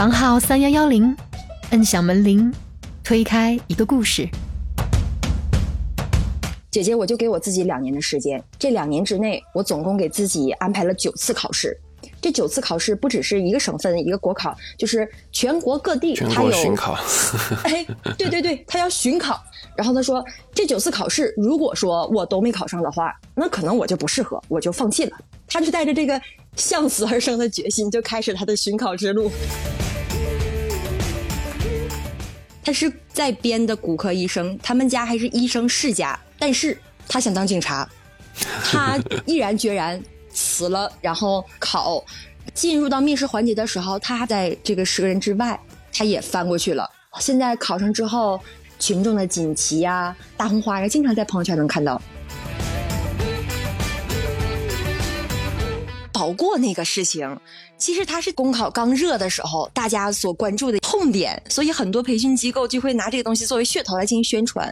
房号三幺幺零，摁响门铃，推开一个故事。姐姐，我就给我自己两年的时间，这两年之内，我总共给自己安排了九次考试。这九次考试不只是一个省份一个国考，就是全国各地全他有国巡考，哎，对对对，他要巡考。然后他说，这九次考试，如果说我都没考上的话，那可能我就不适合，我就放弃了。他就带着这个向死而生的决心，就开始他的巡考之路。他是在编的骨科医生，他们家还是医生世家，但是他想当警察，他毅然决然辞了，然后考。进入到面试环节的时候，他在这个十个人之外，他也翻过去了。现在考上之后，群众的锦旗呀、大红花呀，经常在朋友圈能看到。保过那个事情，其实它是公考刚热的时候，大家所关注的痛点，所以很多培训机构就会拿这个东西作为噱头来进行宣传。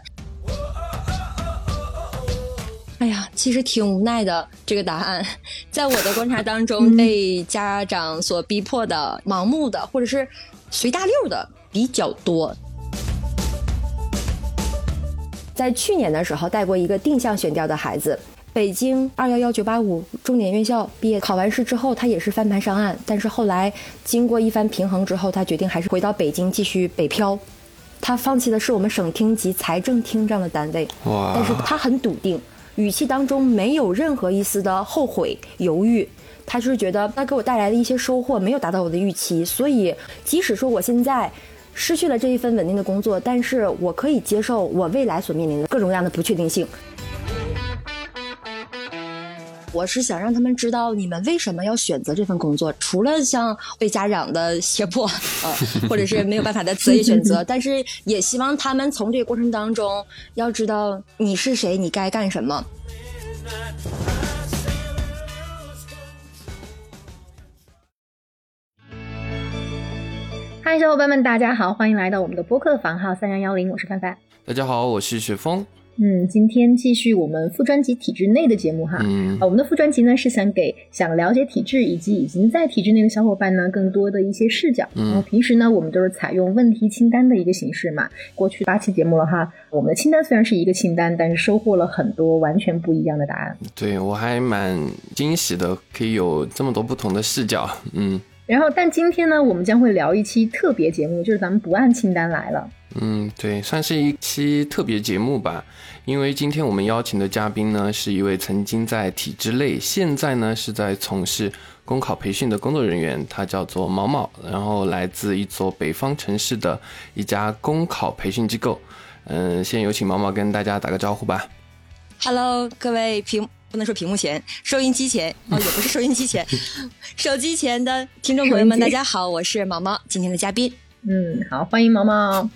哎呀，其实挺无奈的。这个答案，在我的观察当中，被家长所逼迫的、盲目的，或者是随大溜的比较多。在去年的时候，带过一个定向选调的孩子，北京二幺幺九八五重点院校毕业，考完试之后，他也是翻盘上岸，但是后来经过一番平衡之后，他决定还是回到北京继续北漂。他放弃的是我们省厅级财政厅这样的单位，但是他很笃定。语气当中没有任何一丝的后悔、犹豫，他就是觉得他给我带来的一些收获没有达到我的预期，所以即使说我现在失去了这一份稳定的工作，但是我可以接受我未来所面临的各种各样的不确定性。我是想让他们知道你们为什么要选择这份工作，除了像被家长的胁迫，呃，或者是没有办法的择业选择，但是也希望他们从这个过程当中要知道你是谁，你该干什么。嗨，小伙伴们，大家好，欢迎来到我们的播客房号三幺幺零，我是范范。大家好，我是雪峰。嗯，今天继续我们副专辑体制内的节目哈。嗯啊，我们的副专辑呢是想给想了解体制以及已经在体制内的小伙伴呢更多的一些视角。嗯然后平时呢我们都是采用问题清单的一个形式嘛。过去八期节目了哈，我们的清单虽然是一个清单，但是收获了很多完全不一样的答案。对我还蛮惊喜的，可以有这么多不同的视角。嗯然后，但今天呢，我们将会聊一期特别节目，就是咱们不按清单来了。嗯，对，算是一期特别节目吧。因为今天我们邀请的嘉宾呢，是一位曾经在体制内，现在呢是在从事公考培训的工作人员，他叫做毛毛，然后来自一座北方城市的一家公考培训机构。嗯，先有请毛毛跟大家打个招呼吧。Hello，各位屏不能说屏幕前，收音机前 哦，也不是收音机前，手机前的听众朋友们，大家好，我是毛毛，今天的嘉宾。嗯，好，欢迎毛毛。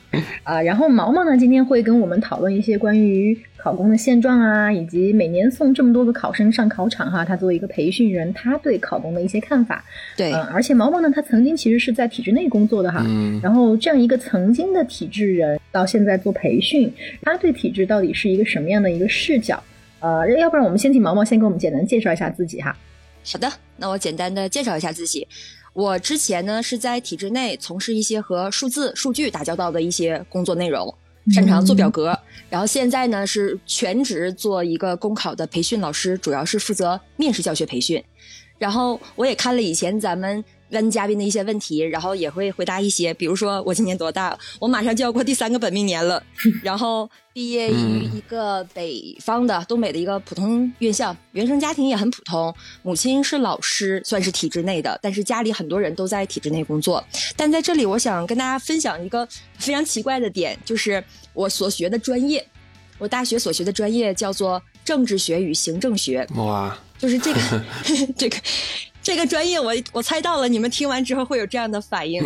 啊、然后毛毛呢，今天会跟我们讨论一些关于考公的现状啊，以及每年送这么多个考生上考场哈，他作为一个培训人，他对考公的一些看法。对，嗯，而且毛毛呢，他曾经其实是在体制内工作的哈。嗯然后这样一个曾经的体制人，到现在做培训，他对体制到底是一个什么样的一个视角？呃，要不然我们先请毛毛先给我们简单介绍一下自己哈。好的，那我简单的介绍一下自己。我之前呢是在体制内从事一些和数字、数据打交道的一些工作内容，擅长做表格。然后现在呢是全职做一个公考的培训老师，主要是负责面试教学培训。然后我也看了以前咱们问嘉宾的一些问题，然后也会回答一些，比如说我今年多大？我马上就要过第三个本命年了，然后毕业于一个北方的东北的一个普通院校，原生家庭也很普通，母亲是老师，算是体制内的，但是家里很多人都在体制内工作。但在这里，我想跟大家分享一个非常奇怪的点，就是我所学的专业，我大学所学的专业叫做政治学与行政学，哇，就是这个 这个这个专业我，我猜到了，你们听完之后会有这样的反应。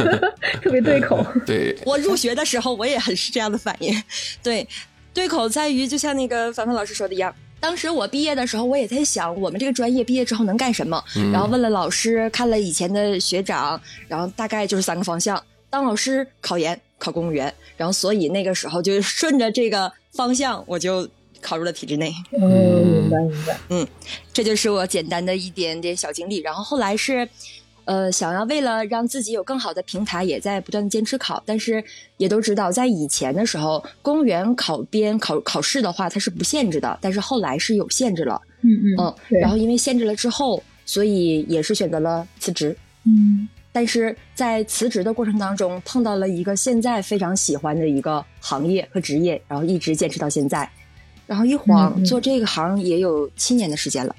特别对口。对，我入学的时候，我也很是这样的反应。对，对口在于，就像那个凡凡老师说的一样。当时我毕业的时候，我也在想，我们这个专业毕业之后能干什么？然后问了老师，看了以前的学长，然后大概就是三个方向：当老师、考研、考公务员。然后所以那个时候就顺着这个方向，我就考入了体制内。嗯，明白明白。嗯这就是我简单的一点点小经历。然后后来是呃，想要为了让自己有更好的平台，也在不断的坚持考。但是也都知道，在以前的时候，公务员考编考考试的话，它是不限制的。但是后来是有限制了，嗯嗯嗯。然后因为限制了之后，所以也是选择了辞职。嗯但是在辞职的过程当中，碰到了一个现在非常喜欢的一个行业和职业，然后一直坚持到现在。然后一嗯晃嗯做这个行也有七年的时间了。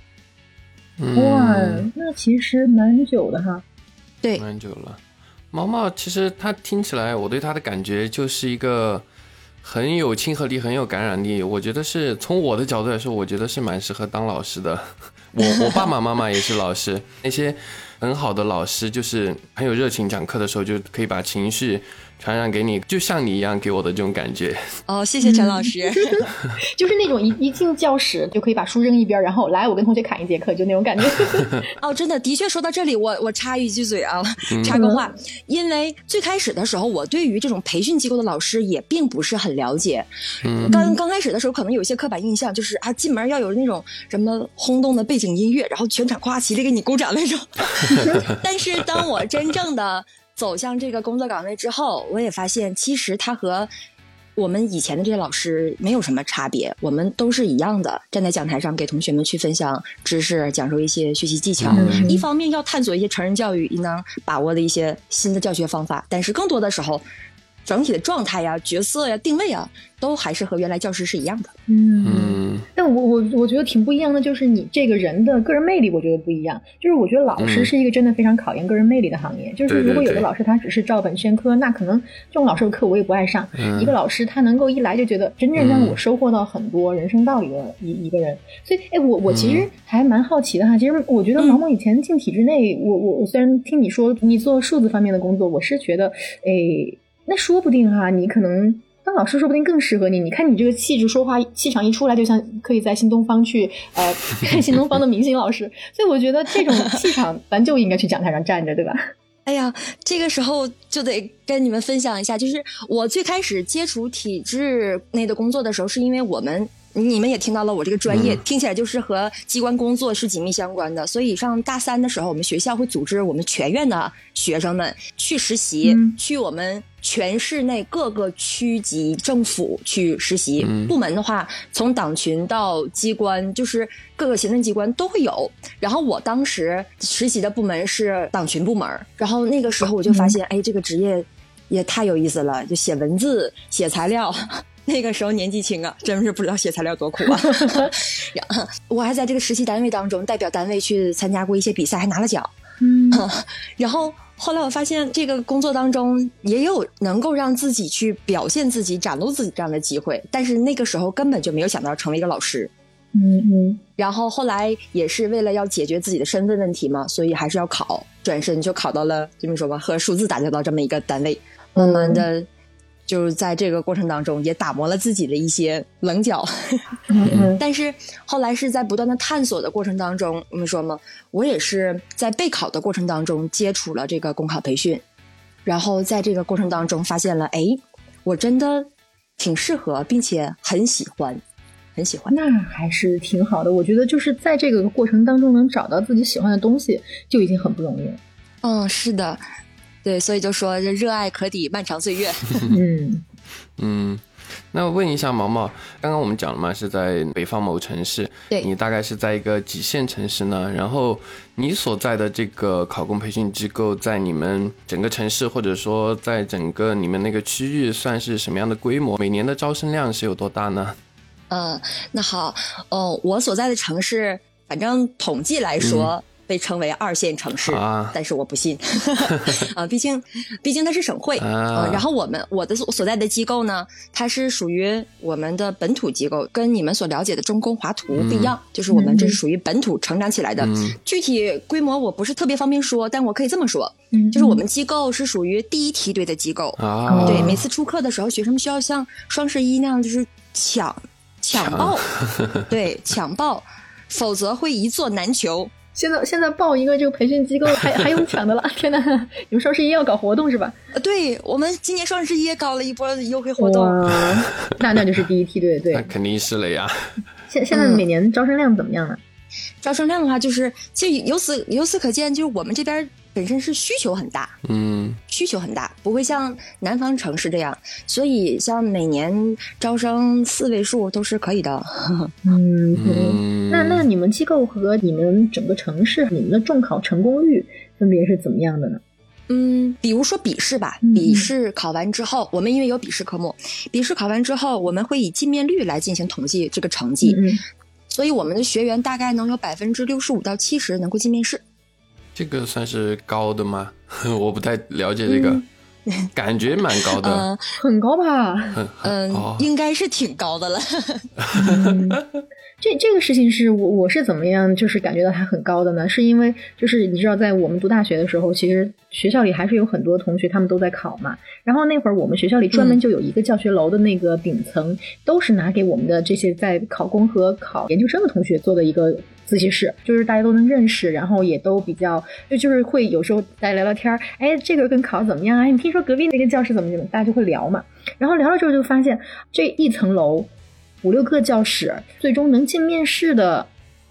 哇嗯，，那其实蛮久的哈。对，蛮久了。毛毛其实他听起来，我对他的感觉就是一个很有亲和力、很有感染力。我觉得是从我的角度来说，我觉得是蛮适合当老师的。我我爸爸妈妈也是老师，那些很好的老师就是很有热情，讲课的时候就可以把情绪传染给你，就像你一样给我的这种感觉。哦，谢谢陈老师。就是那种一一进教室就可以把书扔一边，然后来我跟同学砍一节课，就那种感觉。哦，真的，的确说到这里，我我插一句嘴啊，插个话，因为最开始的时候，我对于这种培训机构的老师也并不是很了解。嗯刚刚开始的时候，可能有一些刻板印象，就是啊，进门要有那种什么轰动的背景音乐，然后全场夸齐的给你鼓掌那种。但是当我真正的走向这个工作岗位之后，我也发现，其实他和我们以前的这些老师没有什么差别，我们都是一样的，站在讲台上给同学们去分享知识，讲授一些学习技巧。嗯一方面要探索一些成人教育应当把握的一些新的教学方法，但是更多的时候，整体的状态呀、角色呀、定位啊，都还是和原来教师是一样的。嗯嗯但我我我觉得挺不一样的，就是你这个人的个人魅力，我觉得不一样。就是我觉得老师嗯是一个真的非常考验个人魅力的行业。就是如果有的老师他只是照本宣科，那可能这种老师的课我也不爱上。嗯一个老师他能够一来就觉得真正让我收获到很多人生道理的一、一个人。所以，哎，我我其实还蛮好奇的哈。其实我觉得毛毛以前进体制内，我我我虽然听你说你做数字方面的工作，我是觉得，哎，那说不定哈，你可能。当老师说不定更适合你。你看你这个气质，说话气场一出来，就像可以在新东方去呃 看新东方的明星老师。所以我觉得这种气场，咱就应该去讲台上站着，对吧？哎呀，这个时候就得跟你们分享一下，就是我最开始接触体制内的工作的时候，是因为我们。你们也听到了，我这个专业、嗯听起来就是和机关工作是紧密相关的，所以上大三的时候，我们学校会组织我们全院的学生们去实习，嗯去我们全市内各个区级政府去实习。嗯部门的话，从党群到机关，就是各个行政机关都会有。然后我当时实习的部门是党群部门，然后那个时候我就发现，哎，这个职业也太有意思了，就写文字、写材料。那个时候年纪轻啊，真是不知道写材料多苦啊。然后我还在这个实习单位当中代表单位去参加过一些比赛，还拿了奖。嗯 然后后来我发现，这个工作当中也有能够让自己去表现自己、展露自己这样的机会，但是那个时候根本就没有想到成为一个老师。嗯嗯然后后来也是为了要解决自己的身份问题嘛，所以还是要考，转身就考到了这么说吧，和数字打交道这么一个单位，慢慢的。就是在这个过程当中，也打磨了自己的一些棱角，但是后来是在不断的探索的过程当中，我们说嘛，我也是在备考的过程当中接触了这个公考培训，然后在这个过程当中发现了，哎，我真的挺适合，并且很喜欢，很喜欢。那还是挺好的。我觉得就是在这个过程当中能找到自己喜欢的东西，就已经很不容易了。嗯，是的，对，所以就说这热爱可抵漫长岁月。嗯嗯，那问一下毛毛，刚刚我们讲了嘛，是在北方某城市，对你大概是在一个几线城市呢？然后你所在的这个考公培训机构，在你们整个城市或者说在整个你们那个区域，算是什么样的规模？每年的招生量是有多大呢？嗯，那好，哦，我所在的城市，反正统计来说。被称为二线城市，啊。但是我不信。啊，毕竟，毕竟它是省会。啊。呃然后我们我的所所在的机构呢，它是属于我们的本土机构，跟你们所了解的中公华图不一样，就是我们这是属于本土成长起来的。嗯。具体规模我不是特别方便说，但我可以这么说，嗯，就是我们机构是属于第一梯队的机构，啊，对，每次出课的时候，学生们需要像双十一那样，就是抢抢报，对，抢报，否则会一座难求。现在现在报一个这个培训机构还还用抢的了？天哪！你们双十一要搞活动是吧？呃，对我们今年双十一也搞了一波优惠活动。那那就是第一梯队，对。那肯定是了呀。现现在每年招生量怎么样呢？招生量的话，就是其实由此由此可见，就是我们这边本身是需求很大，嗯需求很大，不会像南方城市这样，所以像每年招生四位数都是可以的。嗯，那那你们机构和你们整个城市，你们的中考成功率分别是怎么样的呢？嗯，比如说笔试吧，嗯笔试考完之后，我们因为有笔试科目，笔试考完之后，我们会以进面率来进行统计这个成绩，嗯所以我们的学员大概能有百分之六十五到七十能够进面试。这个算是高的吗？我不太了解这个，感觉蛮高的。嗯 很高吧？嗯、哦，应该是挺高的了。嗯，这这个事情是我我是怎么样，就是感觉到它很高的呢？是因为就是你知道，在我们读大学的时候，其实学校里还是有很多同学他们都在考嘛。然后那会儿我们学校里专门嗯就有一个教学楼的那个顶层，都是拿给我们的这些在考公和考研究生的同学做的一个。自习室就是大家都能认识，然后也都比较就就是会有时候大家聊聊天儿，哎，这个跟考怎么样啊？你听说隔壁那个教室怎么怎么？大家就会聊嘛。然后聊了之后就发现这一层楼五六个教室，最终能进面试的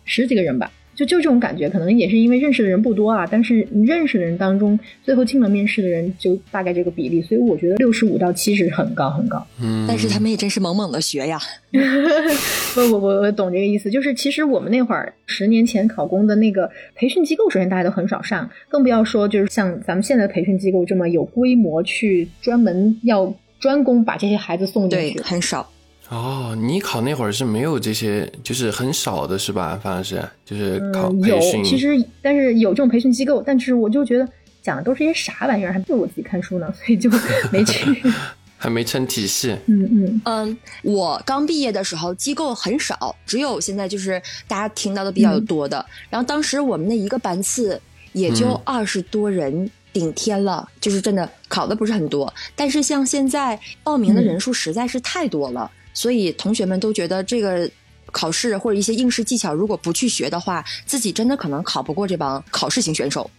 十几个人吧，就就这种感觉，可能也是因为认识的人不多啊，但是你认识的人当中，最后进了面试的人就大概这个比例，所以我觉得六十五到七十很高很高。嗯，但是他们也真是猛猛的学呀。不不不，我懂这个意思，就是其实我们那会儿十年前考公的那个培训机构，首先大家都很少上，更不要说就是像咱们现在的培训机构这么有规模去专门要专攻把这些孩子送进对去，。很少。哦，你考那会儿是没有这些，就是很少的是吧？反正是就是考嗯，有培训，，其实但是有这种培训机构，但是我就觉得讲的都是些啥玩意儿，还不如我自己看书呢，所以就没去。还没成体系。嗯嗯嗯，我刚毕业的时候机构很少，只有现在就是大家听到的比较多的。然后当时我们那一个班次也就嗯二十多人。顶天了，就是真的考的不是很多，但是像现在报名的人数实在是太多了，所以同学们都觉得这个考试或者一些应试技巧，如果不去学的话，自己真的可能考不过这帮考试型选手，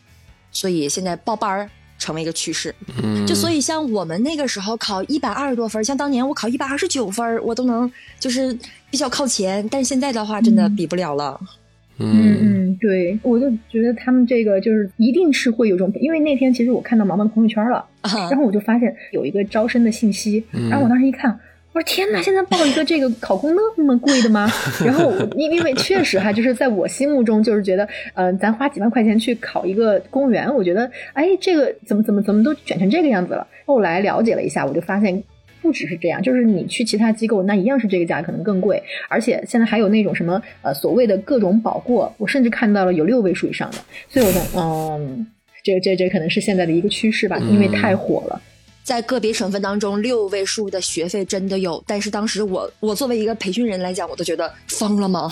所以现在报班儿成为一个趋势。嗯，就所以像我们那个时候考一百二十多分，像当年我考一百二十九分，我都能就是比较靠前。但是现在的话，真的比不了了。嗯嗯嗯，对，我就觉得他们这个就是一定是会有种，因为那天其实我看到毛毛的朋友圈了，啊然后我就发现有一个招生的信息，嗯然后我当时一看。我说天哪！现在报一个这个考公那么贵的吗？然后因因为确实哈，就是在我心目中就是觉得，嗯、咱花几万块钱去考一个公务员，我觉得，哎，这个怎么怎么怎么都卷成这个样子了。后来了解了一下，我就发现不只是这样，就是你去其他机构，那一样是这个价，可能更贵，而且现在还有那种什么呃所谓的各种保过，我甚至看到了有六位数以上的，所以我想，嗯，这这这可能是现在的一个趋势吧，因为太火了。在个别省份当中，六位数的学费真的有，但是当时我我作为一个培训人来讲，我都觉得疯了吗？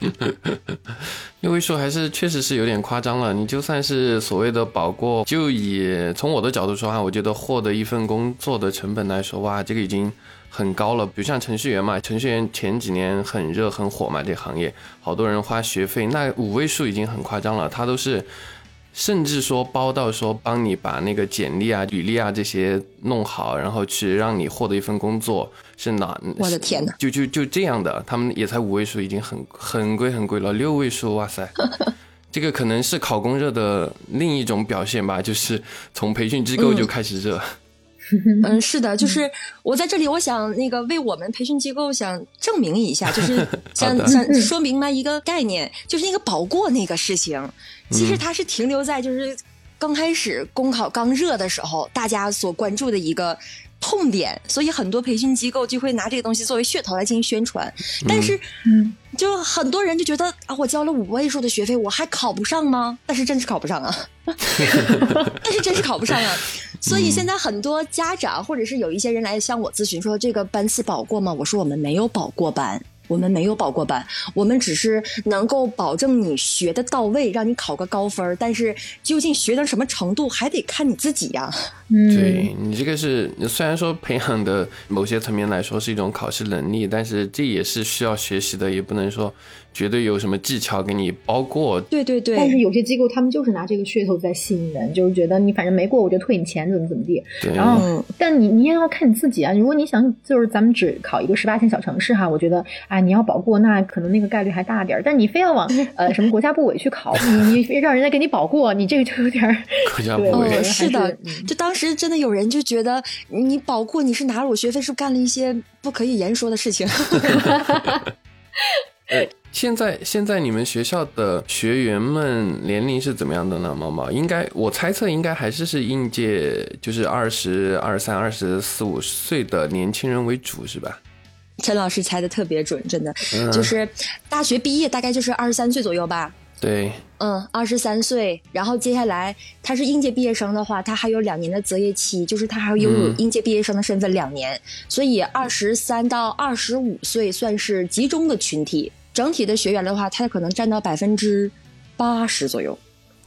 六位数还是确实是有点夸张了。你就算是所谓的保过，就以从我的角度说话，我觉得获得一份工作的成本来说，哇，这个已经很高了。比如像程序员嘛，程序员前几年很热很火嘛，这行业好多人花学费，那五位数已经很夸张了。他都是甚至说包到说帮你把那个简历啊、履历啊这些弄好，然后去让你获得一份工作，是哪？我的天哪！就就就这样的，他们也才五位数，已经很很贵很贵了。六位数，哇塞，这个可能是考公热的另一种表现吧，就是从培训机构就开始热。嗯，是的，就是我在这里，我想那个为我们培训机构想证明一下，就是想 想说明白一个概念，就是那个保过那个事情，其实它是停留在就是刚开始公考刚热的时候，大家所关注的一个。痛点，所以很多培训机构就会拿这个东西作为噱头来进行宣传，但是，嗯，就很多人就觉得啊，我交了五位数的学费，我还考不上吗？但是真是考不上啊，但是真是考不上啊。所以现在很多家长或者是有一些人来向我咨询说这个班次保过吗？我说我们没有保过班，我们没有保过班，我们只是能够保证你学的到位，让你考个高分儿。但是究竟学到什么程度，还得看你自己呀、嗯，对你这个是虽然说培养的某些层面来说是一种考试能力，但是这也是需要学习的，也不能说绝对有什么技巧给你包过。对对对，但是有些机构他们就是拿这个噱头在吸引人，就是觉得你反正没过我就退你钱，怎么怎么地。对，然后嗯，但你你也要看你自己啊。如果你想就是咱们只考一个十八线小城市哈，我觉得啊你要保过，那可能那个概率还大点儿。但你非要往 呃什么国家部委去考，你你让人家给你保过，你这个就有点儿国家部委还是的就当时真的有人就觉得你保括你是拿了我学费，是不是干了一些不可以言说的事情？呃，现在现在你们学校的学员们年龄是怎么样的呢？毛毛应该我猜测应该还是是应届，就是二十二三、二十四五岁的年轻人为主，是吧？陈老师猜的特别准，真的，嗯就是大学毕业大概就是二十三岁左右吧。对，嗯，二十三岁，然后接下来他是应届毕业生的话，他还有两年的择业期，就是他还要拥有嗯应届毕业生的身份两年，所以二十三到二十五岁算是集中的群体。整体的学员的话，他可能占到百分之八十左右。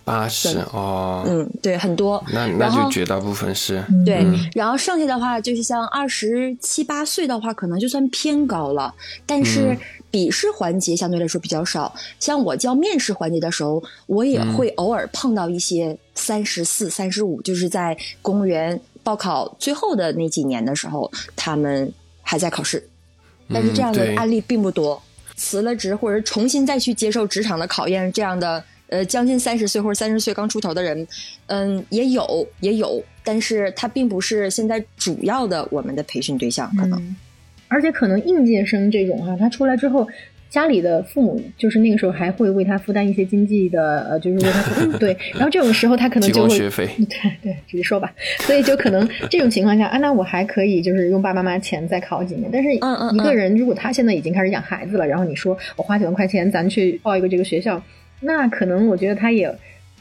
八十哦，嗯，对，很多。那那就绝大部分是，对，嗯然后剩下的话就是像二十七八岁的话，可能就算偏高了，但是嗯笔试环节相对来说比较少。像我教面试环节的时候，我也嗯会偶尔碰到一些三十四、三十五，就是在公务员报考最后的那几年的时候，他们还在考试，但是这样的案例并不多。辞了职或者重新再去接受职场的考验，这样的呃将近三十岁或者三十岁刚出头的人，嗯，也有也有，但是他并不是现在主要的我们的培训对象，可能。嗯，而且可能应届生这种哈、他出来之后，家里的父母就是那个时候还会为他负担一些经济的，呃，就是为他负担 对，然后这种时候他可能就会学费，对对，直接说吧。所以就可能这种情况下啊，那我还可以就是用爸爸妈妈钱再考几年。但是嗯嗯一个人如果他现在已经开始养孩子了，然后你说我花几万块钱咱去报一个这个学校，那可能我觉得他也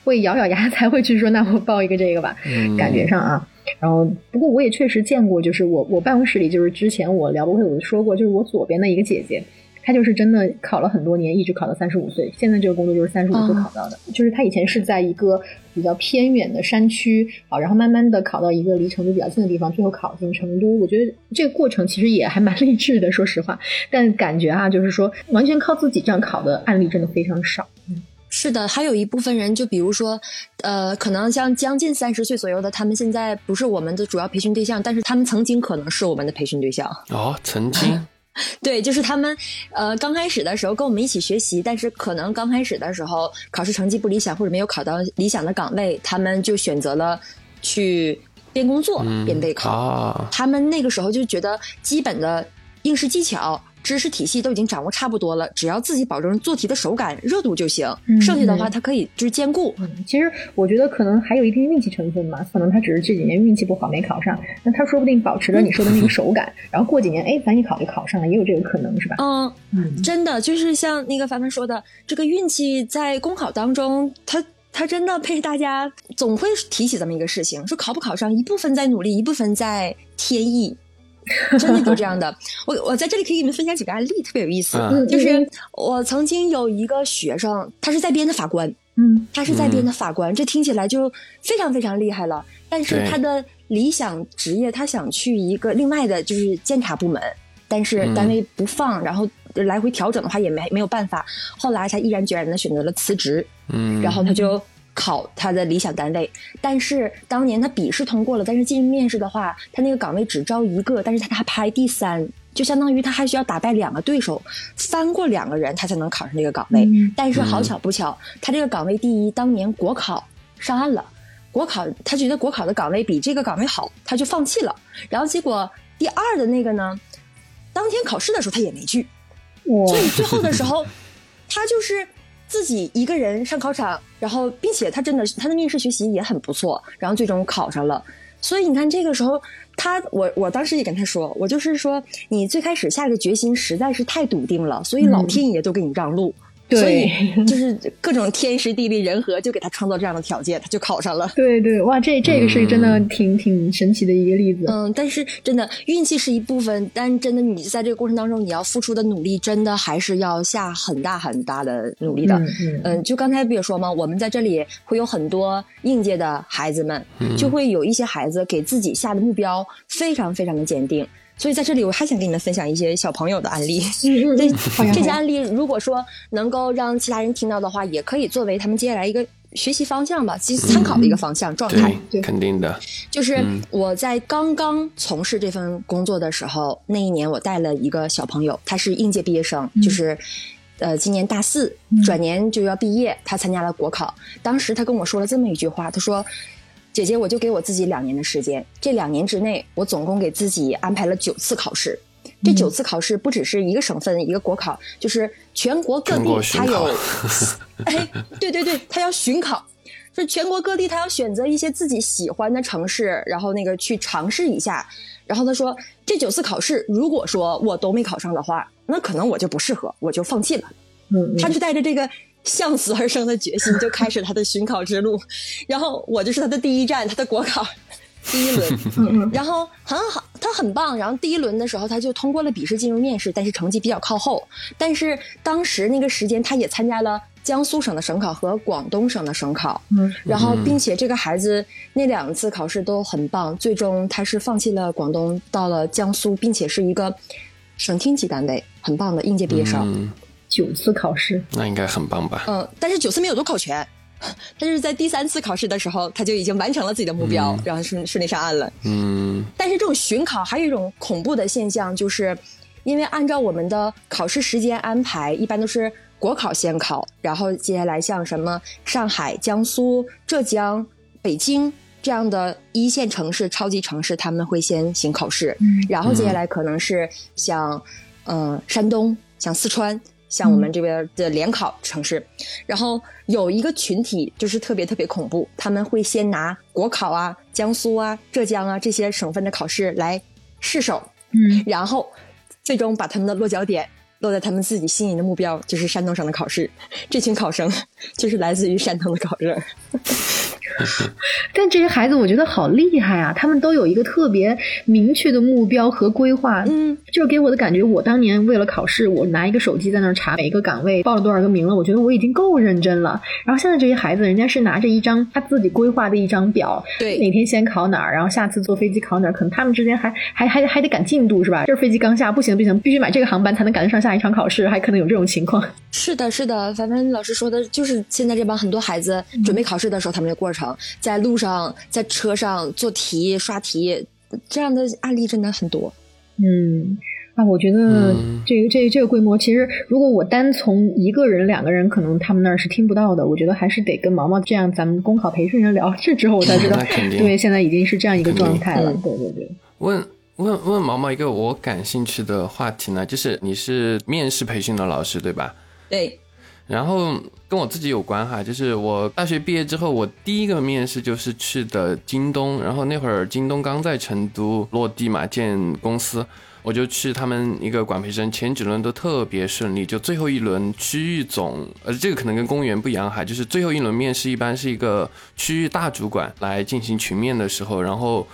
会咬咬牙才会去说，那我报一个这个吧。嗯感觉上啊。然后，不过我也确实见过，就是我我办公室里，就是之前我聊博会我就说过，就是我左边的一个姐姐，她就是真的考了很多年，一直考到三十五岁，现在这个工作就是三十五岁哦考到的。就是她以前是在一个比较偏远的山区啊，然后慢慢的考到一个离成都比较近的地方，最后考进成都。我觉得这个过程其实也还蛮 励志的，说实话。但感觉啊，就是说完全靠自己这样考的案例真的非常少。是的，还有一部分人，就比如说，呃，可能像将近三十岁左右的，他们现在不是我们的主要培训对象，但是他们曾经可能是我们的培训对象。哦，曾经 对，就是他们，呃，刚开始的时候跟我们一起学习，但是可能刚开始的时候考试成绩不理想，或者没有考到理想的岗位，他们就选择了去边工作嗯边备考。啊，他们那个时候就觉得基本的应试技巧、知识体系都已经掌握差不多了，只要自己保证做题的手感、热度就行。嗯剩下的话，他可以就是兼顾。嗯，其实我觉得可能还有一定运气成分嘛，可能他只是这几年运气不好没考上，那他说不定保持着你说的那个手感，然后过几年，哎，咱一考就考上了，也有这个可能，是吧？嗯，嗯，真的就是像那个凡凡说的，这个运气在公考当中，他他真的被大家总会提起这么一个事情，说考不考上，一部分在努力，一部分在天意。真的就这样的，我我在这里可以给你们分享几个案例，特别有意思。嗯就是我曾经有一个学生，他是在编的法官，嗯他是在编的法官，这听起来就非常非常厉害了。但是他的理想职业，他想去一个另外的就是监察部门，但是单位不放，然后来回调整的话也没没有办法。后来他毅然决然的选择了辞职，嗯，然后他就考他的理想单位。但是当年他笔试通过了，但是进面试的话，他那个岗位只招一个，但是他他排第三。就相当于他还需要打败两个对手，翻过两个人，他才能考上这个岗位。嗯但是好巧不巧，他这个岗位第一，当年国考上岸了，国考他觉得国考的岗位比这个岗位好，他就放弃了。然后结果第二的那个呢，当天考试的时候他也没去，哇所以最后的时候，他就是自己一个人上考场，然后并且他真的他的面试学习也很不错，然后最终考上了。所以你看，这个时候他我我当时也跟他说，我就是说，你最开始下这个决心实在是太笃定了，所以老嗯天爷都给你让路。所以就是各种天时地利人和，就给他创造这样的条件，他就考上了。对对，哇，这这个是真的挺、挺神奇的一个例子。嗯，但是真的运气是一部分，但真的你在这个过程当中，你要付出的努力，真的还是要下很大很大的努力的。嗯嗯嗯，就刚才不也说吗？我们在这里会有很多应届的孩子们，就会有一些孩子给自己下的目标非常非常的坚定。所以在这里，我还想跟你们分享一些小朋友的案例。嗯这这些案例，如果说能够让其他人听到的话，也可以作为他们接下来一个学习方向吧，其实参考的一个方向状态。对，对肯定的。就是我在刚刚从事这份工作的时候，那一年我带了一个小朋友，他是应届毕业生，就是呃今年大四，转年就要毕业，他参加了国考。当时他跟我说了这么一句话，他说：“姐姐，我就给我自己两年的时间，这两年之内，我总共给自己安排了九次考试。”这九次考试不只是一个省份一个国考，就是全国各地全国巡它有，哎，对对对，他要巡考，是全国各地他要选择一些自己喜欢的城市，然后那个去尝试一下。然后他说，这九次考试，如果说我都没考上的话，那可能我就不适合，我就放弃了。嗯他是带着这个向死而生的决心，就开始他的巡考之路。然后我就是他的第一站，他的国考第一轮。然后很好，他很棒。然后第一轮的时候，他就通过了笔试进入面试，但是成绩比较靠后。但是当时那个时间，他也参加了江苏省的省考和广东省的省考。嗯然后，并且这个孩子那两次考试都很棒，最终他是放弃了广东，到了江苏，并且是一个省厅级单位，很棒的应届毕业生。嗯，九次考试，那应该很棒吧？嗯，但是九次没有都考全，但是在第三次考试的时候，他就已经完成了自己的目标，然后顺顺利上岸了。嗯但是这种巡考还有一种恐怖的现象，就是因为按照我们的考试时间安排，一般都是国考先考，然后接下来像什么上海、江苏、浙江、北京这样的一线城市、超级城市，他们会先行考试，然后接下来可能是像嗯、呃山东、像四川。像我们这边的联考城市，然后有一个群体就是特别特别恐怖，他们会先拿国考啊、江苏啊、浙江啊这些省份的考试来试手，嗯然后最终把他们的落脚点落在他们自己心仪的目标，就是山东省的考试。这群考生就是来自于山东的考生。但这些孩子我觉得好厉害啊！他们都有一个特别明确的目标和规划，嗯，就是给我的感觉，我当年为了考试，我拿一个手机在那儿查每一个岗位报了多少个名了，我觉得我已经够认真了。然后现在这些孩子，人家是拿着一张他自己规划的一张表，对哪天先考哪儿，然后下次坐飞机考哪儿，可能他们之间还还还还得赶进度是吧？这儿飞机刚下，不行不行，必须买这个航班才能赶得上下一场考试，还可能有这种情况。是的，是的，凡凡老师说的就是现在这帮很多孩子准备考试的时候，他们就过程，在路上、在车上做题、刷题，这样的案例真的很多。嗯，啊，我觉得嗯这个、这个、这个规模，其实如果我单从一个人、两个人，可能他们那儿是听不到的。我觉得还是得跟毛毛这样，咱们公考培训人聊，这之后我才知道 那肯，定对，现在已经是这样一个状态了。嗯对对对，问问问毛毛一个我感兴趣的话题呢，就是你是面试培训的老师对吧？对，然后跟我自己有关哈，就是我大学毕业之后，我第一个面试就是去的京东，然后那会儿京东刚在成都落地嘛，建公司，我就去他们一个管培生，前几轮都特别顺利，就最后一轮区域总，呃，这个可能跟公务员不一样哈，就是最后一轮面试一般是一个区域大主管来进行群面的时候，然后。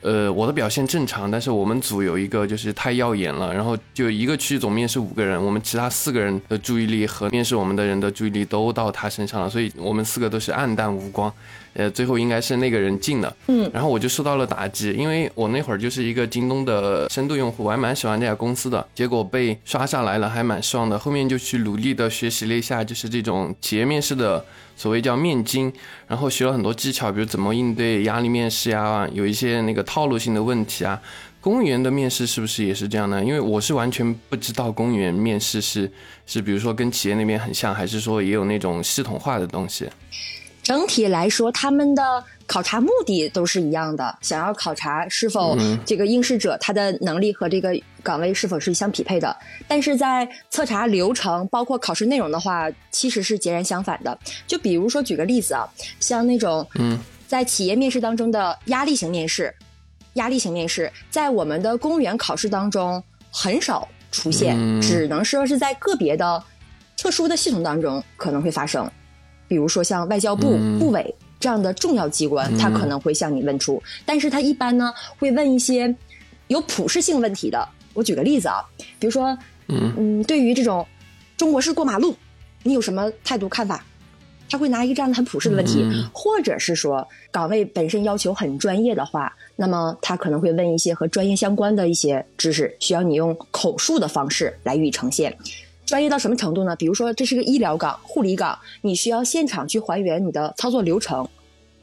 呃，我的表现正常，但是我们组有一个就是太耀眼了，然后就一个区总面试五个人，我们其他四个人的注意力和面试我们的人的注意力都到他身上了，所以我们四个都是黯淡无光。呃，最后应该是那个人进了，嗯，然后我就受到了打击，因为我那会儿就是一个京东的深度用户，我还蛮喜欢这家公司的，结果被刷下来了，还蛮失望的。后面就去努力的学习了一下，就是这种企业面试的所谓叫面经，然后学了很多技巧，比如怎么应对压力面试呀，有一些那个套路性的问题啊。公务员的面试是不是也是这样呢？因为我是完全不知道公务员面试是是，比如说跟企业那边很像，还是说也有那种系统化的东西？整体来说，他们的考察目的都是一样的，想要考察是否这个应试者他的能力和这个岗位是否是相匹配的。但是在测查流程，包括考试内容的话，其实是截然相反的。就比如说举个例子啊，像那种嗯，在企业面试当中的压力型面试，压力型面试在我们的公务员考试当中很少出现，嗯只能说是在个别的。特特殊的系统当中可能会发生，比如说像外交部、嗯部委这样的重要机关，他可能会向你问出，但是他一般呢会问一些有普适性问题的。我举个例子啊，比如说，嗯嗯，对于这种中国式过马路，你有什么态度看法？他会拿一个这样的很普适的问题，嗯或者是说岗位本身要求很专业的话，那么他可能会问一些和专业相关的一些知识，需要你用口述的方式来予以呈现。专业到什么程度呢？比如说这是个医疗岗、护理岗，你需要现场去还原你的操作流程，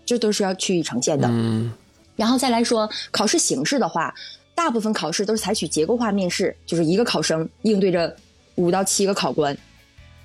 这都是要去呈现的。嗯然后再来说考试形式的话，大部分考试都是采取结构化面试，就是一个考生应对着五到七个考官，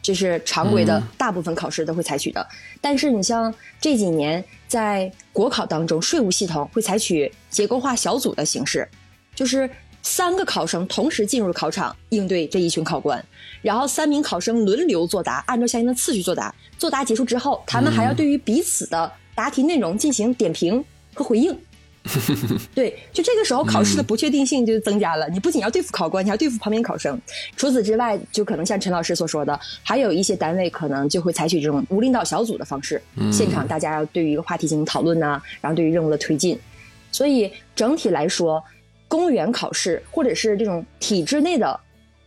这是常规的嗯大部分考试都会采取的。但是你像这几年在国考当中，税务系统会采取结构化小组的形式，就是三个考生同时进入考场应对这一群考官，然后三名考生轮流作答，按照相应的次序作答。作答结束之后，他们还要对于彼此的答题内容进行点评和回应。对，就这个时候考试的不确定性就增加了。你不仅要对付考官，你还要对付旁边考生。除此之外，就可能像陈老师所说的，还有一些单位可能就会采取这种无领导小组的方式，现场大家要对于一个话题进行讨论呐、然后对于任务的推进。所以整体来说，公务员考试或者是这种体制内的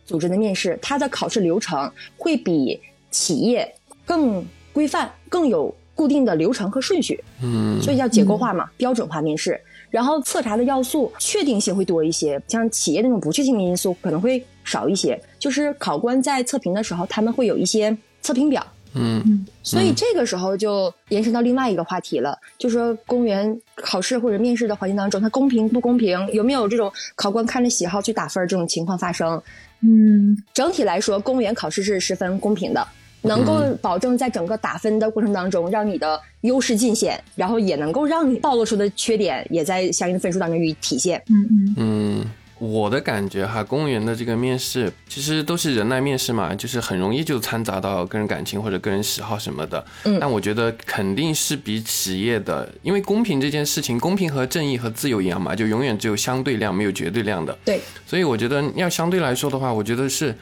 组织的面试，它的考试流程会比企业更规范、更有固定的流程和顺序。嗯所以叫结构化嘛，标准化面试。然后测查的要素确定性会多一些，像企业那种不确定的因素可能会少一些。就是考官在测评的时候，他们会有一些测评表，嗯所以这个时候就延伸到另外一个话题了，就是说公务员考试或者面试的环境当中，它公平不公平，有没有这种考官看着喜好去打分这种情况发生？嗯整体来说，公务员考试是十分公平的，能够保证在整个打分的过程当中，让你的优势尽显，然后也能够让你暴露出的缺点也在相应的分数当中予以体现。嗯嗯嗯，我的感觉哈，公务员的这个面试其实都是人来面试嘛，就是很容易就掺杂到个人感情或者个人喜好什么的。嗯但我觉得肯定是比企业的，因为公平这件事情，公平和正义和自由一样嘛，就永远只有相对量，没有绝对量的。对，所以我觉得要相对来说的话，我觉得是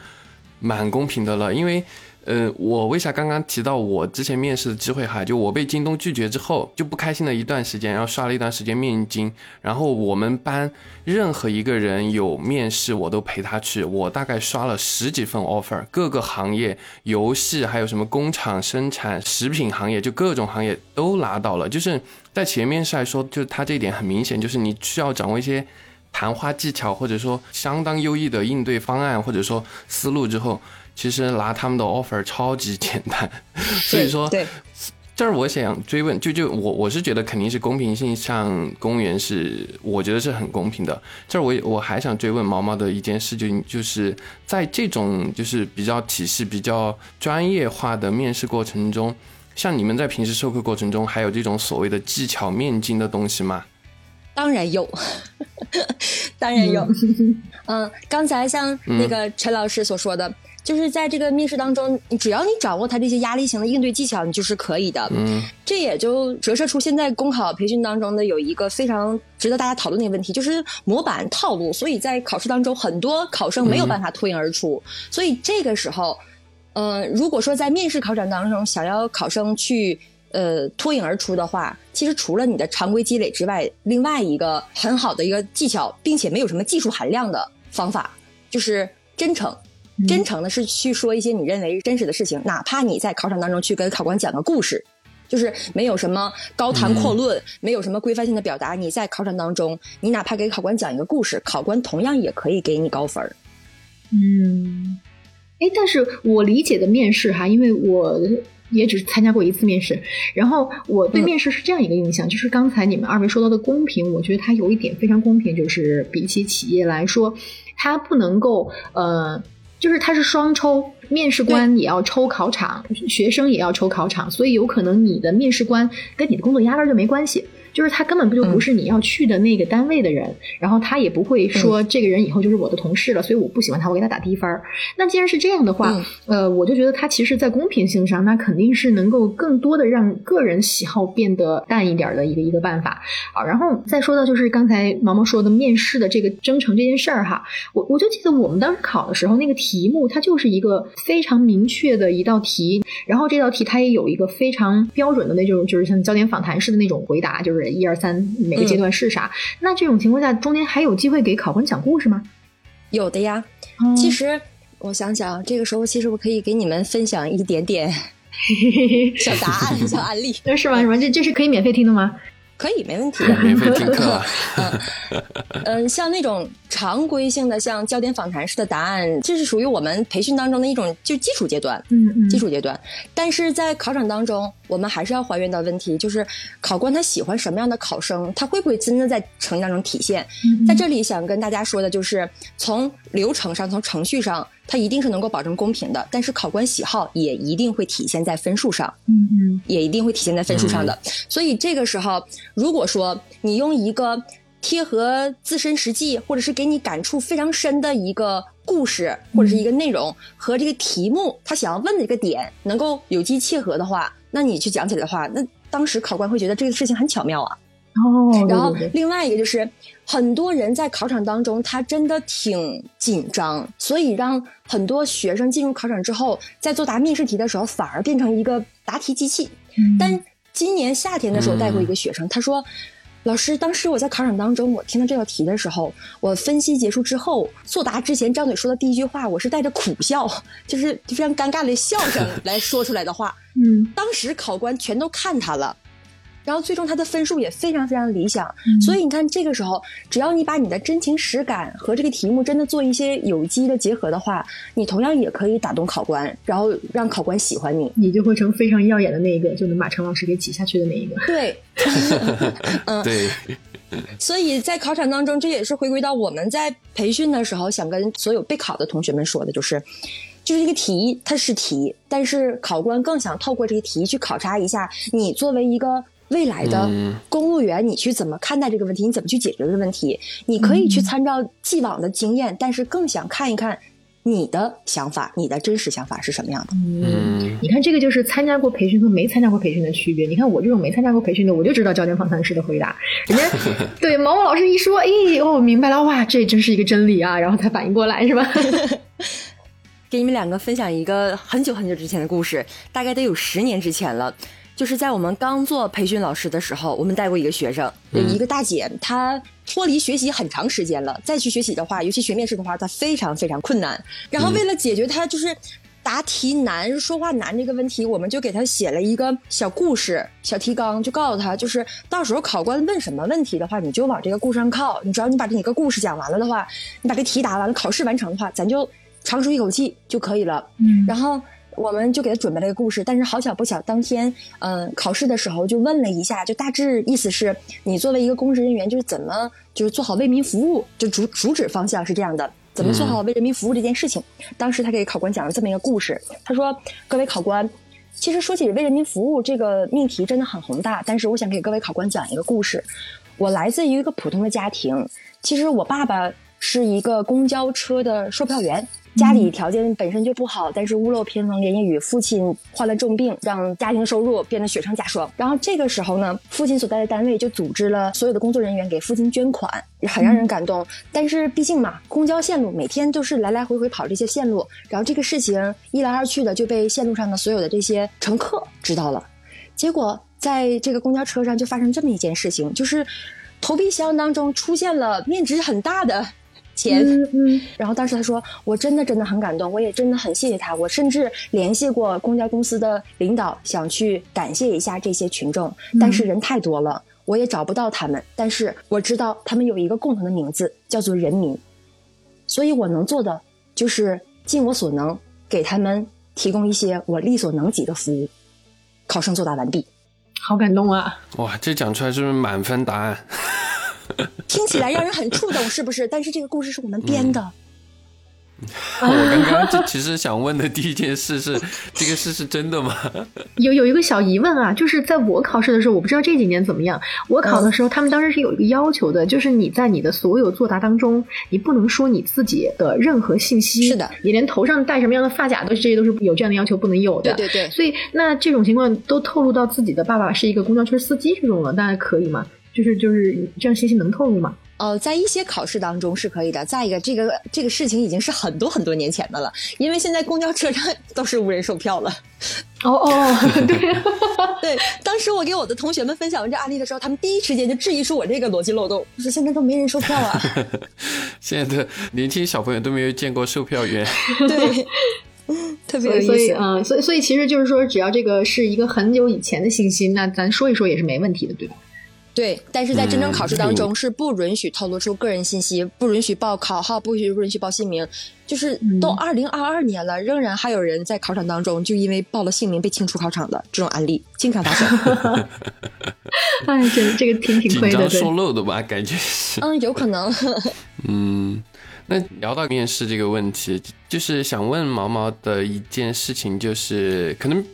蛮公平的了。因为，呃，我为啥刚刚提到我之前面试的机会哈，就我被京东拒绝之后，就不开心了一段时间，然后刷了一段时间面经，然后我们班任何一个人有面试，我都陪他去。我大概刷了十几份 offer，各个行业、游戏，还有什么工厂生产、食品行业，就各种行业都拿到了。就是在企业面试来说，就他这一点很明显，就是你需要掌握一些。谈话技巧，或者说相当优异的应对方案，或者说思路之后，其实拿他们的 offer 超级简单。所以说，对，这儿我想追问，就就我我是觉得肯定是公平性上，公务员是我觉得是很公平的。这儿我我还想追问毛毛的一件事，就就是在这种就是比较体系、比较专业化的面试过程中，像你们在平时授课过程中，还有这种所谓的技巧面经的东西吗？当然有，当然有。嗯，刚才像那个陈老师所说的，就是在这个面试当中，你只要你掌握他这些压力型的应对技巧，你就是可以的。嗯这也就折射出现在公考培训当中的有一个非常值得大家讨论的问题，就是模板套路。所以在考试当中，很多考生没有办法脱颖而出。所以这个时候，呃，如果说在面试考场当中想要考生去呃脱颖而出的话，其实除了你的常规积累之外，另外一个很好的一个技巧，并且没有什么技术含量的方法，就是真诚。真诚的是去说一些你认为真实的事情，哪怕你在考场当中去跟考官讲个故事，就是没有什么高谈阔论，没有什么规范性的表达。你在考场当中，你哪怕给考官讲一个故事，考官同样也可以给你高分儿。嗯，哎，但是我理解的面试哈，因为我也只参加过一次面试，然后我对嗯面试是这样一个印象，就是刚才你们二位说到的公平，我觉得它有一点非常公平，就是比起企业来说，它不能够呃。就是它是双抽，面试官也要抽考场，学生也要抽考场，所以有可能你的面试官跟你的工作压根儿就没关系。就是他根本不就不是你要去的那个单位的人，然后他也不会说这个人以后就是我的同事了，所以我不喜欢他，我给他打低分儿。那既然是这样的话，呃，我就觉得他其实，在公平性上，那肯定是能够更多的让个人喜好变得淡一点的一个一个办法啊。然后再说到就是刚才毛毛说的面试的这个征程这件事儿哈，我我就记得我们当时考的时候，那个题目它就是一个非常明确的一道题，然后这道题它也有一个非常标准的那种，就是像焦点访谈式的那种回答，就是一二三每个阶段是啥。那这种情况下，中间还有机会给考官讲故事吗？有的呀。其实我想想，这个时候其实我可以给你们分享一点点 小答案、小案例。是吗？是吗？这这是可以免费听的吗？可以，没问题。免费听课。嗯 嗯，像那种常规性的，像焦点访谈式的答案，这是属于我们培训当中的一种就基础阶段。嗯嗯，基础阶段。但是在考场当中，我们还是要还原到问题，就是考官他喜欢什么样的考生，他会不会真的在成绩当中体现？在这里想跟大家说的就是，从流程上，从程序上。它一定是能够保证公平的，但是考官喜好也一定会体现在分数上，嗯嗯，也一定会体现在分数上的。所以这个时候，如果说你用一个贴合自身实际，或者是给你感触非常深的一个故事，或者是一个内容和这个题目他想要问的一个点能够有机切合的话，那你去讲起来的话，那当时考官会觉得这个事情很巧妙啊。哦，然后另外一个就是，很多人在考场当中，他真的挺紧张，所以让很多学生进入考场之后，在作答面试题的时候，反而变成一个答题机器。但今年夏天的时候带过一个学生，他说：“老师，当时我在考场当中，我听到这道题的时候，我分析结束之后，作答之前张嘴说的第一句话，我是带着苦笑，就是非常尴尬的笑声来说出来的话。嗯，当时考官全都看他了。”然后最终他的分数也非常非常理想，所以你看这个时候，只要你把你的真情实感和这个题目真的做一些有机的结合的话，你同样也可以打动考官，然后让考官喜欢你，你就会成非常耀眼的那一个，就能把陈老师给挤下去的那一个。对，嗯，对。所以在考场当中，这也是回归到我们在培训的时候想跟所有备考的同学们说的，就是，就是这个题它是题，但是考官更想透过这个题去考察一下你作为一个。未来的公务员，你去怎么看待这个问题？你怎么去解决这个问题？你可以去参照既往的经验，但是更想看一看你的想法，你的真实想法是什么样的？嗯，你看这个就是参加过培训和没参加过培训的区别。你看我这种没参加过培训的，我就知道焦点访谈式的回答。人家 对毛毛老师一说，哎，哦，明白了，哇，这真是一个真理啊！然后才反应过来，是吧？给你们两个分享一个很久很久之前的故事，大概得有十年之前了。就是在我们刚做培训老师的时候，我们带过一个学生，有一个大姐，她脱离学习很长时间了，再去学习的话，尤其学面试的话，她非常非常困难。然后为了解决她就是答题难、说话难这个问题，我们就给她写了一个小故事、小提纲，就告诉她，就是到时候考官问什么问题的话，你就往这个故事上靠。你只要你把这一个故事讲完了的话，你把这题答完了，考试完成的话，咱就长舒一口气就可以了。嗯，然后。我们就给他准备了一个故事，但是好巧不巧，当天嗯考试的时候就问了一下，就大致意思是你作为一个公职人员，就是怎么就是做好为民服务，就主主旨方向是这样的，怎么做好为人民服务这件事情。当时他给考官讲了这么一个故事，他说：“各位考官，其实说起为人民服务这个命题真的很宏大，但是我想给各位考官讲一个故事。我来自于一个普通的家庭，其实我爸爸是一个公交车的售票员。”家里条件本身就不好，但是屋漏偏逢连夜雨，父亲患了重病，让家庭收入变得雪上加霜。然后这个时候呢，父亲所在的单位就组织了所有的工作人员给父亲捐款，很让人感动。但是毕竟嘛，公交线路每天都是来来回回跑这些线路，然后这个事情一来二去的就被线路上的所有的这些乘客知道了。结果在这个公交车上就发生这么一件事情，就是投币箱当中出现了面值很大的。钱，然后当时他说，我真的真的很感动，我也真的很谢谢他，我甚至联系过公交公司的领导，想去感谢一下这些群众，但是人太多了，我也找不到他们，但是我知道他们有一个共同的名字，叫做人民，所以我能做的就是尽我所能给他们提供一些我力所能及的服务。考生作答完毕，好感动啊！哇，这讲出来是不是满分答案？听起来让人很触动，是不是？但是这个故事是我们编的，我刚刚就其实想问的第一件事是，这个事是真的吗？有有一个小疑问啊，就是在我考试的时候，我不知道这几年怎么样。我考的时候，他们当时是有一个要求的，就是你在你的所有作答当中，你不能说你自己的任何信息。是的，你连头上戴什么样的发夹，都是这些都是有这样的要求，不能有的。对对对。所以那这种情况都透露到自己的爸爸是一个公交车司机这种了，大家可以吗？就是就是这样信息能透露吗？呃，在一些考试当中是可以的。再一个，这个这个事情已经是很多很多年前的了，因为现在公交车上 都是无人售票了。哦哦，对 对，当时我给我的同学们分享完这案例的时候，他们第一时间就质疑说我这个逻辑漏洞，说现在都没人售票啊。现在的年轻小朋友都没有见过售票员。对，特别有意思。所以，嗯，所以所以其实就是说，只要这个是一个很久以前的信息，那咱说一说也是没问题的，对吧？对，但是在真正考试当中是不允许透露出个人信息，不允许报考号，不允许不允许报姓名。就是都二零二二年了，仍然还有人在考场当中就因为报了姓名被清除考场的这种案例经常发生。哎，这这个挺挺亏的，说漏的吧？感觉是。嗯，有可能。嗯，那聊到面试这个问题，就是想问毛毛的一件事情，就是可能。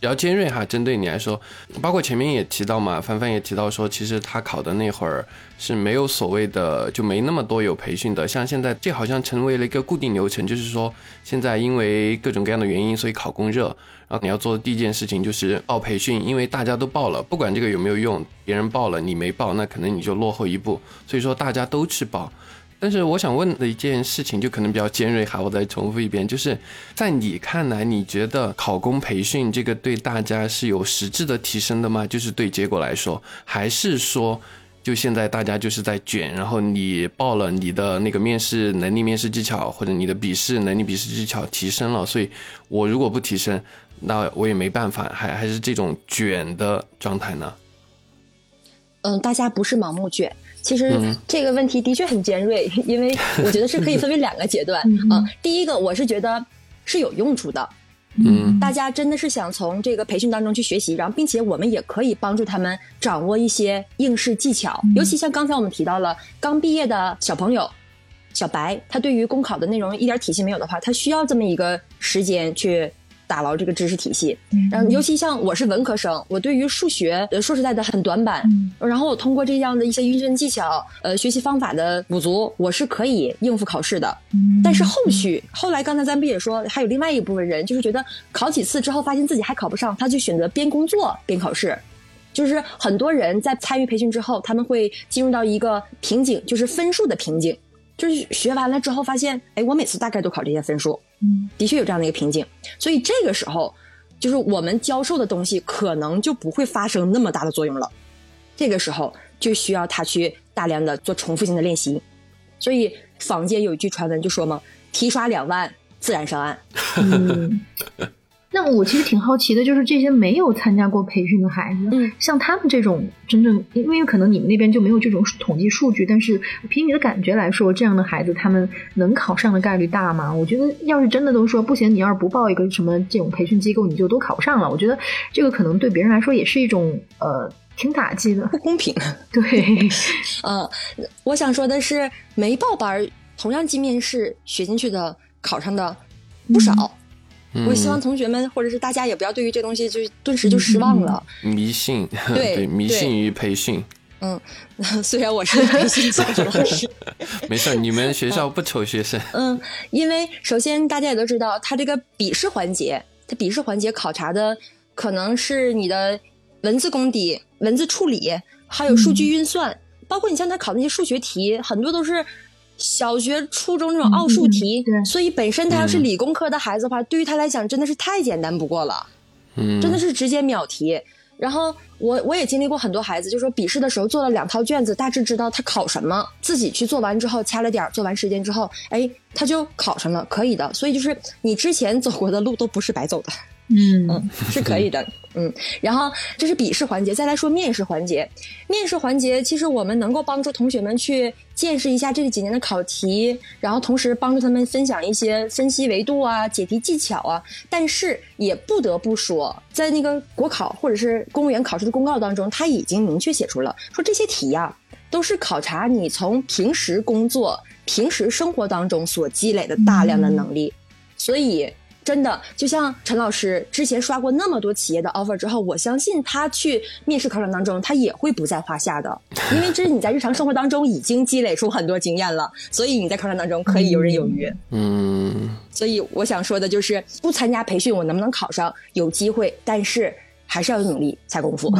比较尖锐哈，针对你来说，包括前面也提到嘛，凡凡也提到说，其实他考的那会儿是没有所谓的，就没那么多有培训的。像现在这好像成为了一个固定流程，就是说现在因为各种各样的原因，所以考公热，然后你要做的第一件事情就是报培训，因为大家都报了，不管这个有没有用，别人报了你没报，那可能你就落后一步，所以说大家都去报。但是我想问的一件事情，就可能比较尖锐哈，我再重复一遍，就是在你看来，你觉得考公培训这个对大家是有实质的提升的吗？就是对结果来说，还是说，就现在大家就是在卷，然后你报了你的那个面试能力、面试技巧，或者你的笔试能力、笔试技巧提升了，所以我如果不提升，那我也没办法，还还是这种卷的状态呢？嗯，大家不是盲目卷。其实这个问题的确很尖锐，因为我觉得是可以分为两个阶段。啊。第一个，我是觉得是有用处的，嗯，大家真的是想从这个培训当中去学习，然后并且我们也可以帮助他们掌握一些应试技巧，尤其像刚才我们提到了刚毕业的小朋友小白，他对于公考的内容一点体系没有的话，他需要这么一个时间去。打牢这个知识体系，然后尤其像我是文科生，我对于数学说实在的很短板，然后我通过这样的一些运算技巧，呃，学习方法的补足，我是可以应付考试的。但是后续后来刚才咱不也说，还有另外一部分人，就是觉得考几次之后发现自己还考不上，他就选择边工作边考试。就是很多人在参与培训之后，他们会进入到一个瓶颈，就是分数的瓶颈。就是学完了之后发现，哎，我每次大概都考这些分数，嗯，的确有这样的一个瓶颈。所以这个时候，就是我们教授的东西可能就不会发生那么大的作用了。这个时候就需要他去大量的做重复性的练习。所以坊间有一句传闻就说嘛：“题刷两万，自然上岸。” 嗯。那我其实挺好奇的，就是这些没有参加过培训的孩子，嗯，像他们这种真正，因为可能你们那边就没有这种统计数据，但是凭你的感觉来说，这样的孩子他们能考上的概率大吗？我觉得要是真的都说不行，你要是不报一个什么这种培训机构，你就都考不上了。我觉得这个可能对别人来说也是一种呃挺打击的，不公平。对，呃，我想说的是，没报班同样进面试学进去的考上的不少。我希望同学们或者是大家也不要对于这东西就顿时就失望了。迷信，对 迷信于培训。嗯，虽然我是培训教师老师，没事你们学校不愁学生。嗯，因为首先大家也都知道，他这个笔试环节，他笔试环节考察的可能是你的文字功底、文字处理，还有数据运算，包括你像他考那些数学题，很多都是。小学、初中这种奥数题，所以本身他要是理工科的孩子的话，对于他来讲真的是太简单不过了，嗯，真的是直接秒题。然后我我也经历过很多孩子，就说笔试的时候做了两套卷子，大致知道他考什么，自己去做完之后掐了点儿，做完时间之后，哎，他就考上了，可以的。所以就是你之前走过的路都不是白走的。嗯是可以的，嗯，然后这是笔试环节，再来说面试环节。面试环节其实我们能够帮助同学们去见识一下这几年的考题，然后同时帮助他们分享一些分析维度啊、解题技巧啊。但是也不得不说，在那个国考或者是公务员考试的公告当中，他已经明确写出了说这些题呀都是考察你从平时工作、平时生活当中所积累的大量的能力，所以。真的，就像陈老师之前刷过那么多企业的 offer 之后，我相信他去面试考场当中，他也会不在话下的，因为这是你在日常生活当中已经积累出很多经验了，所以你在考场当中可以游刃有余。嗯，所以我想说的就是，不参加培训，我能不能考上？有机会，但是还是要努力下功夫。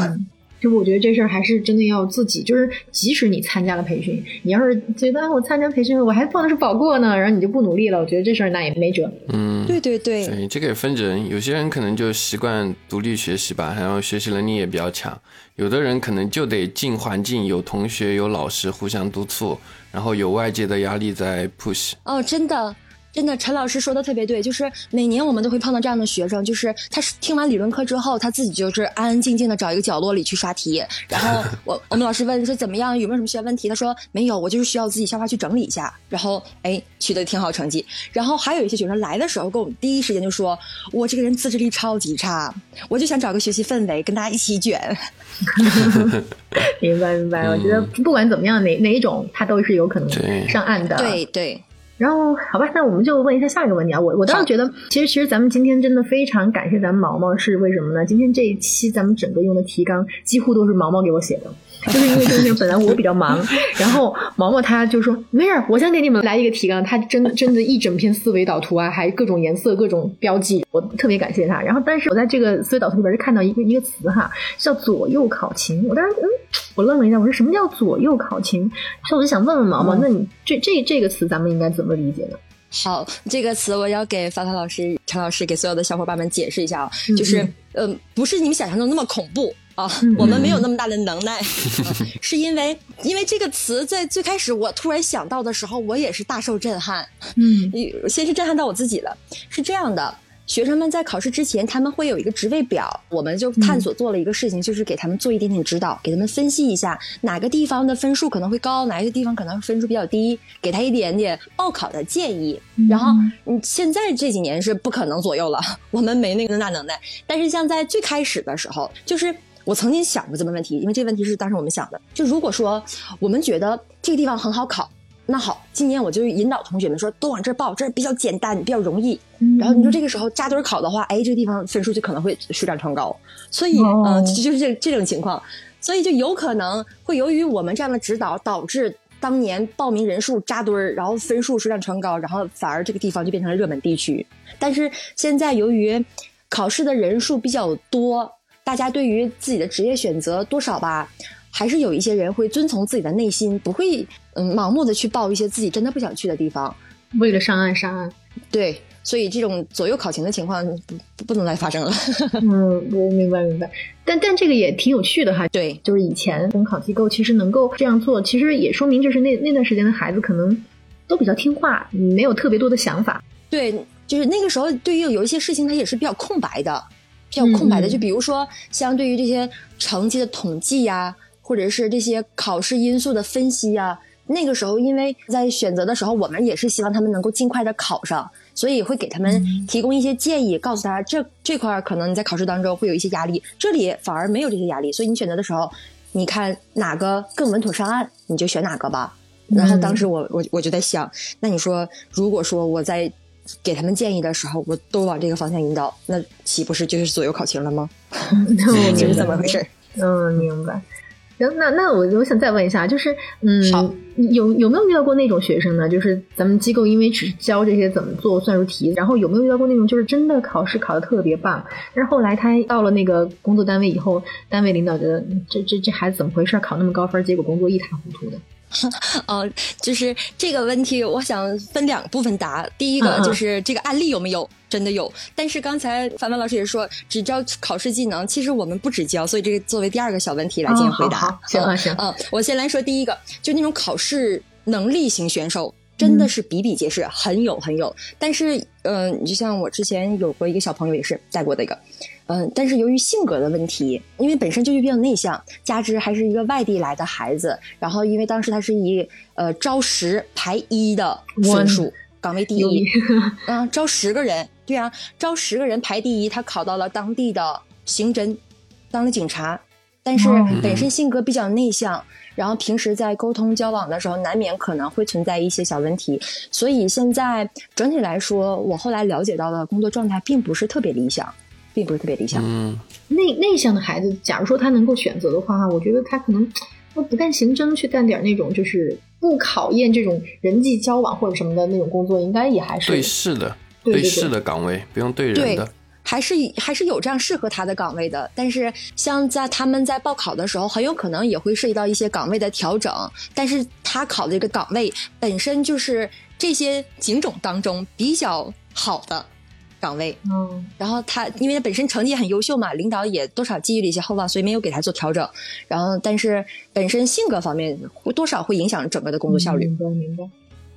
就我觉得这事儿还是真的要自己，就是即使你参加了培训，你要是觉得我参加培训我还报的是保过呢，然后你就不努力了，我觉得这事儿那也没辙。嗯，对对对，对这个也分人，有些人可能就习惯独立学习吧，然后学习能力也比较强；有的人可能就得进环境，有同学有老师互相督促，然后有外界的压力在 push。哦，真的。真的，陈老师说的特别对，就是每年我们都会碰到这样的学生，就是他听完理论课之后，他自己就是安安静静的找一个角落里去刷题，然后我 我们老师问说怎么样，有没有什么学问题？他说没有，我就是需要自己消化去整理一下，然后哎取得挺好成绩。然后还有一些学生来的时候，跟我们第一时间就说，我这个人自制力超级差，我就想找个学习氛围，跟大家一起卷。明白明白，我觉得不管怎么样，哪哪一种他都是有可能上岸的。对对。然后，好吧，那我们就问一下下一个问题啊。我我倒是觉得，其实其实咱们今天真的非常感谢咱们毛毛，是为什么呢？今天这一期咱们整个用的提纲几乎都是毛毛给我写的。就是因为就是本来我比较忙，然后毛毛他就说没事，我先给你们来一个提纲。他真真的一整篇思维导图啊，还各种颜色、各种标记，我特别感谢他。然后，但是我在这个思维导图里边是看到一个一个词哈，叫左右考勤。我当时嗯，我愣了一下，我说什么叫左右考勤？所以我就想问问毛毛，那你这这这个词咱们应该怎么理解呢？好，这个词我要给发发老师、陈老师给所有的小伙伴们解释一下啊，就是嗯，不是你们想象中那么恐怖。啊，我们没有那么大的能耐，是因为因为这个词在最开始我突然想到的时候，我也是大受震撼。嗯，先是震撼到我自己了。是这样的，学生们在考试之前，他们会有一个职位表，我们就探索做了一个事情，就是给他们做一点点指导，给他们分析一下哪个地方的分数可能会高，哪一个地方可能分数比较低，给他一点点报考的建议。然后，嗯，现在这几年是不可能左右了，我们没那个大能耐。但是像在最开始的时候，就是。我曾经想过这么问题，因为这个问题是当时我们想的。就如果说我们觉得这个地方很好考，那好，今年我就引导同学们说都往这儿报，这儿比较简单，比较容易。然后你说这个时候扎堆考的话，哎，这个地方分数就可能会水涨船高。所以，嗯，就是这这种情况，所以就有可能会由于我们这样的指导，导致当年报名人数扎堆儿，然后分数水涨船高，然后反而这个地方就变成了热门地区。但是现在由于考试的人数比较多。大家对于自己的职业选择多少吧，还是有一些人会遵从自己的内心，不会嗯盲目的去报一些自己真的不想去的地方，为了上岸上岸。对，所以这种左右考勤的情况不不能再发生了。嗯，我明白明白。但但这个也挺有趣的哈。对，就是以前公考机构其实能够这样做，其实也说明就是那那段时间的孩子可能都比较听话，没有特别多的想法。对，就是那个时候对于有一些事情，他也是比较空白的。比较空白的，就比如说，相对于这些成绩的统计呀，或者是这些考试因素的分析呀，那个时候，因为在选择的时候，我们也是希望他们能够尽快的考上，所以会给他们提供一些建议，告诉他这这块可能你在考试当中会有一些压力，这里反而没有这些压力，所以你选择的时候，你看哪个更稳妥上岸，你就选哪个吧。然后当时我我我就在想，那你说，如果说我在。给他们建议的时候，我都往这个方向引导，那岂不是就是左右考勤了吗？就是这么回事。嗯，明白。行，那那我我想再问一下，就是嗯，有有没有遇到过那种学生呢？就是咱们机构因为只教这些怎么做算术题，然后有没有遇到过那种就是真的考试考的特别棒，但是后来他到了那个工作单位以后，单位领导觉得这这这孩子怎么回事，考那么高分，结果工作一塌糊涂的。哦，就是这个问题，我想分两部分答。第一个就是这个案例有没有真的有？但是刚才凡凡老师也说只教考试技能，其实我们不只教，所以这个作为第二个小问题来进行回答。行啊行嗯，我先来说第一个，就那种考试能力型选手，真的是比比皆是，很有很有。但是，嗯，你就像我之前有过一个小朋友也是带过的一个。嗯，但是由于性格的问题，因为本身就是比较内向，加之还是一个外地来的孩子，然后因为当时他是以呃招十排一的分数，岗位第一，嗯，招十个人，对啊，招十个人排第一，他考到了当地的刑侦，当了警察。但是哦本身性格比较内向，然后平时在沟通交往的时候，难免可能会存在一些小问题，所以现在整体来说，我后来了解到的工作状态并不是特别理想，并不是特别理想。嗯，内内向的孩子，假如说他能够选择的话，我觉得他可能他不干刑侦，去干点那种就是不考验这种人际交往或者什么的那种工作，应该也还是对事的，对事的岗位，不用对人对的。还是还是有这样适合他的岗位的，但是像在他们在报考的时候，很有可能也会涉及到一些岗位的调整。但是他考的这个岗位本身就是这些警种当中比较好的岗位，嗯然后他因为他本身成绩也很优秀嘛，领导也多少寄予了一些厚望，所以没有给他做调整。然后，但是本身性格方面会多少会影响整个的工作效率。明白明白。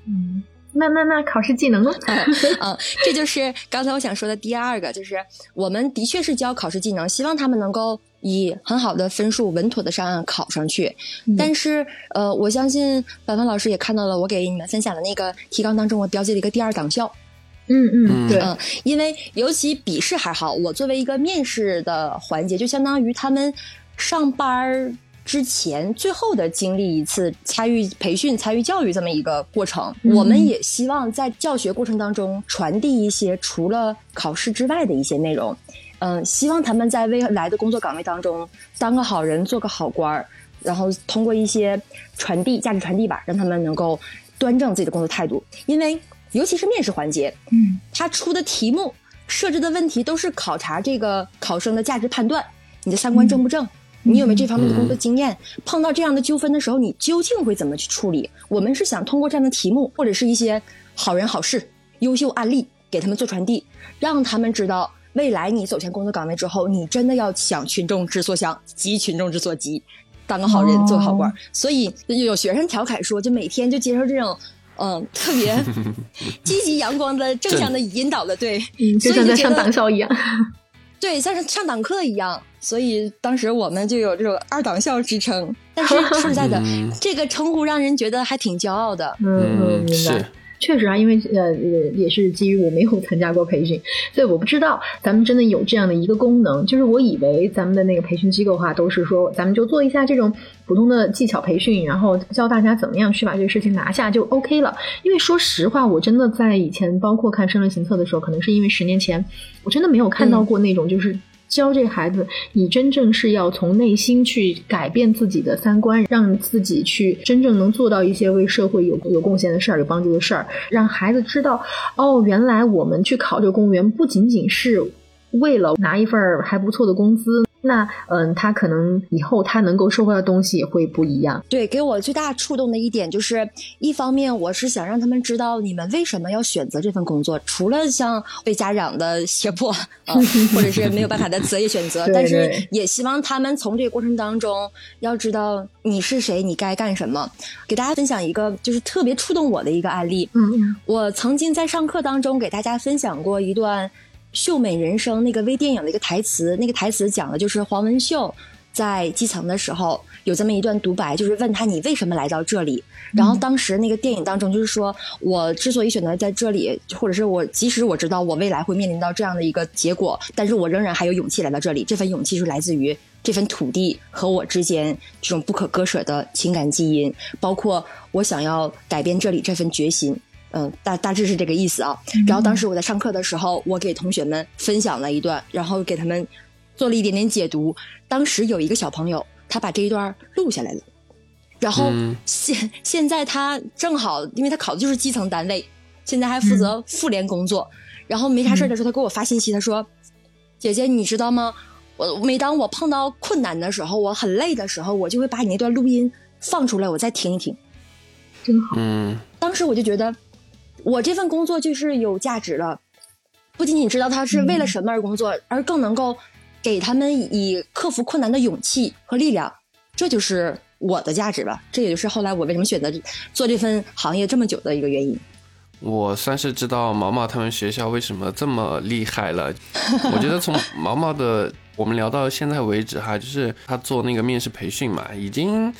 嗯，那那那考试技能呢？嗯，这就是刚才我想说的第二个，就是我们的确是教考试技能，希望他们能够以很好的分数稳妥的上岸考上去。嗯但是，呃，我相信凡凡老师也看到了我给你们分享的那个提纲当中，我标记了一个第二党校。嗯嗯，嗯对，嗯，因为尤其笔试还好，我作为一个面试的环节，就相当于他们上班儿之前最后的经历一次参与培训、参与教育这么一个过程。嗯我们也希望在教学过程当中传递一些除了考试之外的一些内容。嗯，希望他们在未来的工作岗位当中当个好人，做个好官儿，然后通过一些传递价值传递吧，让他们能够端正自己的工作态度。因为尤其是面试环节，嗯他出的题目设置的问题都是考察这个考生的价值判断，你的三观正不正？你有没有这方面的工作经验？碰到这样的纠纷的时候，你究竟会怎么去处理？我们是想通过这样的题目，或者是一些好人好事、优秀案例，给他们做传递，让他们知道，未来你走向工作岗位之后，你真的要想群众之所想，急群众之所急，当个好人，哦做个好官。所以有学生调侃说，就每天就接受这种。嗯，特别 积极阳光的、正向的引导的，对，嗯，就像在上所以就觉得党校一样。对，像是上党课一样，所以当时我们就有这种二党校之称。但是 说实在的，嗯这个称呼让人觉得还挺骄傲的。嗯，明是白。确实啊，因为呃也也是基于我没有参加过培训，所以我不知道咱们真的有这样的一个功能。就是我以为咱们的那个培训机构的话，都是说咱们就做一下这种普通的技巧培训，然后教大家怎么样去把这个事情拿下就 OK 了。因为说实话，我真的在以前包括看《生论行测》的时候，可能是因为十年前，我真的没有看到过那种就是。教这孩子，你真正是要从内心去改变自己的三观，让自己去真正能做到一些为社会有有贡献的事儿、有帮助的事儿，让孩子知道，哦，原来我们去考这个公务员不仅仅是为了拿一份儿还不错的工资，那嗯，他可能以后他能够收获的东西也会不一样。对，给我最大触动的一点就是，一方面我是想让他们知道你们为什么要选择这份工作，除了像被家长的胁迫，呃、或者是没有办法的择业选择，对但是也希望他们从这个过程当中要知道你是谁，你该干什么。给大家分享一个就是特别触动我的一个案例，嗯嗯我曾经在上课当中给大家分享过一段《秀美人生》那个微电影的一个台词，那个台词讲的就是黄文秀在基层的时候有这么一段独白，就是问他你为什么来到这里。然后当时那个电影当中就是说，我之所以选择在这里，或者是我即使我知道我未来会面临到这样的一个结果，但是我仍然还有勇气来到这里。这份勇气是来自于这份土地和我之间这种不可割舍的情感基因，包括我想要改变这里这份决心。嗯，大大致是这个意思啊。然后当时我在上课的时候，我给同学们分享了一段，然后给他们做了一点点解读。当时有一个小朋友，他把这一段录下来了。然后嗯现现在他正好，因为他考的就是基层单位，现在还负责妇联工作。然后没啥事儿的时候，他给我发信息，他说：“姐姐，你知道吗？我每当我碰到困难的时候，我很累的时候，我就会把你那段录音放出来，我再听一听。真好。嗯当时我就觉得，我这份工作就是有价值了，不仅仅知道他是为了什么而工作，而更能够给他们以克服困难的勇气和力量，这就是我的价值吧。这也就是后来我为什么选择做这份行业这么久的一个原因。我算是知道毛毛他们学校为什么这么厉害了。我觉得从毛毛的我们聊到现在为止哈，就是他做那个面试培训嘛，已经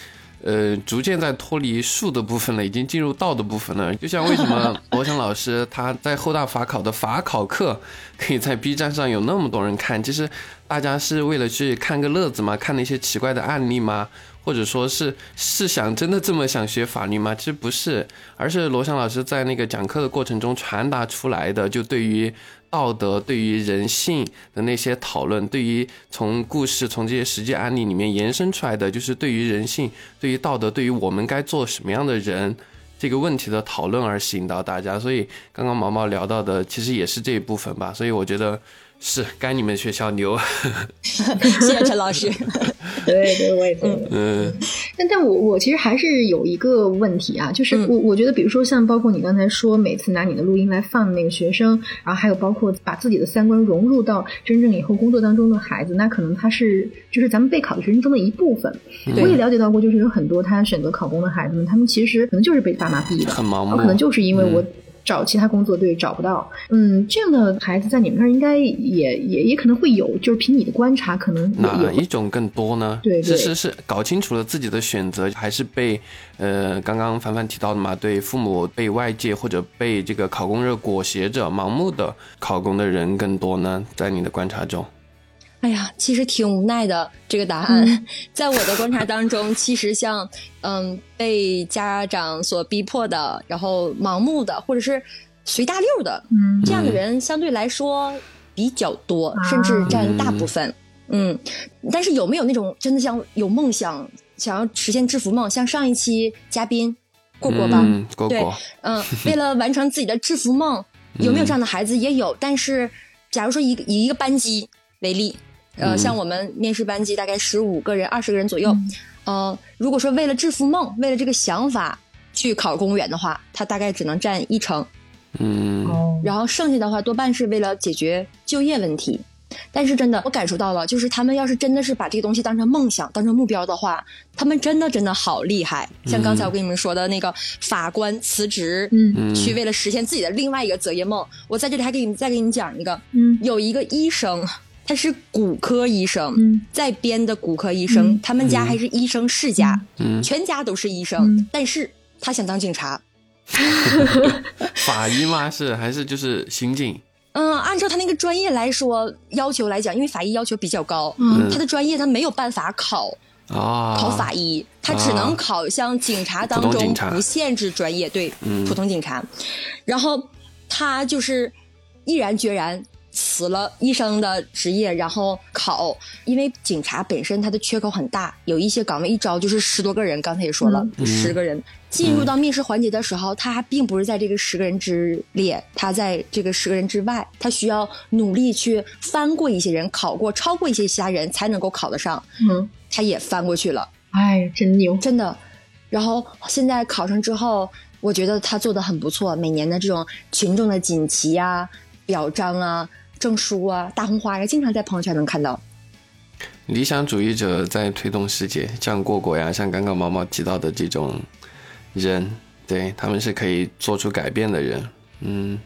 呃，逐渐在脱离术的部分了，已经进入道的部分了。就像为什么 罗翔老师他在后大法考的法考课可以在 B 站上有那么多人看，其实大家是为了去看个乐子嘛？看那些奇怪的案例吗？或者说是是想真的这么想学法律吗？其实不是，而是罗翔老师在那个讲课的过程中传达出来的，就对于道德、对于人性的那些讨论，对于从故事、从这些实际案例里面延伸出来的，就是对于人性、对于道德、对于我们该做什么样的人这个问题的讨论而吸引到大家。所以刚刚毛毛聊到的，其实也是这一部分吧。所以我觉得。是该你们学校牛，谢谢陈老师。对对，我也觉得。嗯，但但我我其实还是有一个问题啊，就是我我觉得，比如说像包括你刚才说，每次拿你的录音来放那个学生，然后还有包括把自己的三观融入到真正以后工作当中的孩子，那可能他是就是咱们备考的学生中的一部分。我也了解到过，就是有很多他选择考公的孩子们，他们其实可能就是被爸妈逼的，很盲目，可能就是因为我。找其他工作对找不到，嗯，这样的孩子在你们那儿应该也也也可能会有，就是凭你的观察，可能哪一种更多呢？对，是是是，搞清楚了自己的选择，还是被呃刚刚凡凡提到的嘛？对父母被外界或者被这个考公热裹挟着盲目的考公的人更多呢？在你的观察中？哎呀，其实挺无奈的。这个答案，在我的观察当中，其实像嗯被家长所逼迫的，然后盲目的，或者是随大溜的，嗯，这样的人相对来说比较多，甚至占大部分。嗯，但是有没有那种真的像有梦想，想要实现制服梦？像上一期嘉宾过过吧，嗯对，嗯，为了完成自己的制服梦，有没有这样的孩子？也有。但是，假如说一个以一个班级为例。呃，像我们面试班级大概十五个人、二十个人左右，呃，如果说为了致富梦，为了这个想法去考公务员的话，他大概只能占一成，嗯，然后剩下的话多半是为了解决就业问题。但是真的，我感受到了，就是他们要是真的是把这个东西当成梦想、当成目标的话，他们真的真的好厉害。像刚才我跟你们说的那个法官辞职，嗯，去为了实现自己的另外一个择业梦。我在这里还给你们再给你们讲一个，嗯，有一个医生。他是骨科医生，在编的骨科医生，他们家还是医生世家，全家都是医生，但是他想当警察。法医吗？是还是就是刑警？嗯，按照他那个专业来说，要求来讲，因为法医要求比较高，他的专业他没有办法考啊，考法医，他只能考像警察当中不限制专业，对，普通警察。然后他就是毅然决然。辞了医生的职业，然后考，因为警察本身他的缺口很大，有一些岗位一招就是十多个人。刚才也说了，十个人进入到面试环节的时候，他还并不是在这个十个人之列，他在这个十个人之外，他需要努力去翻过一些人，考过超过一些其他人才能够考得上。嗯，他也翻过去了，哎，真牛，真的。然后现在考上之后，我觉得他做的很不错。每年的这种群众的锦旗啊、表彰啊。证书啊，大红花呀，经常在朋友圈能看到。理想主义者在推动世界，像过过呀，像刚刚毛毛提到的这种人，对他们是可以做出改变的人。嗯，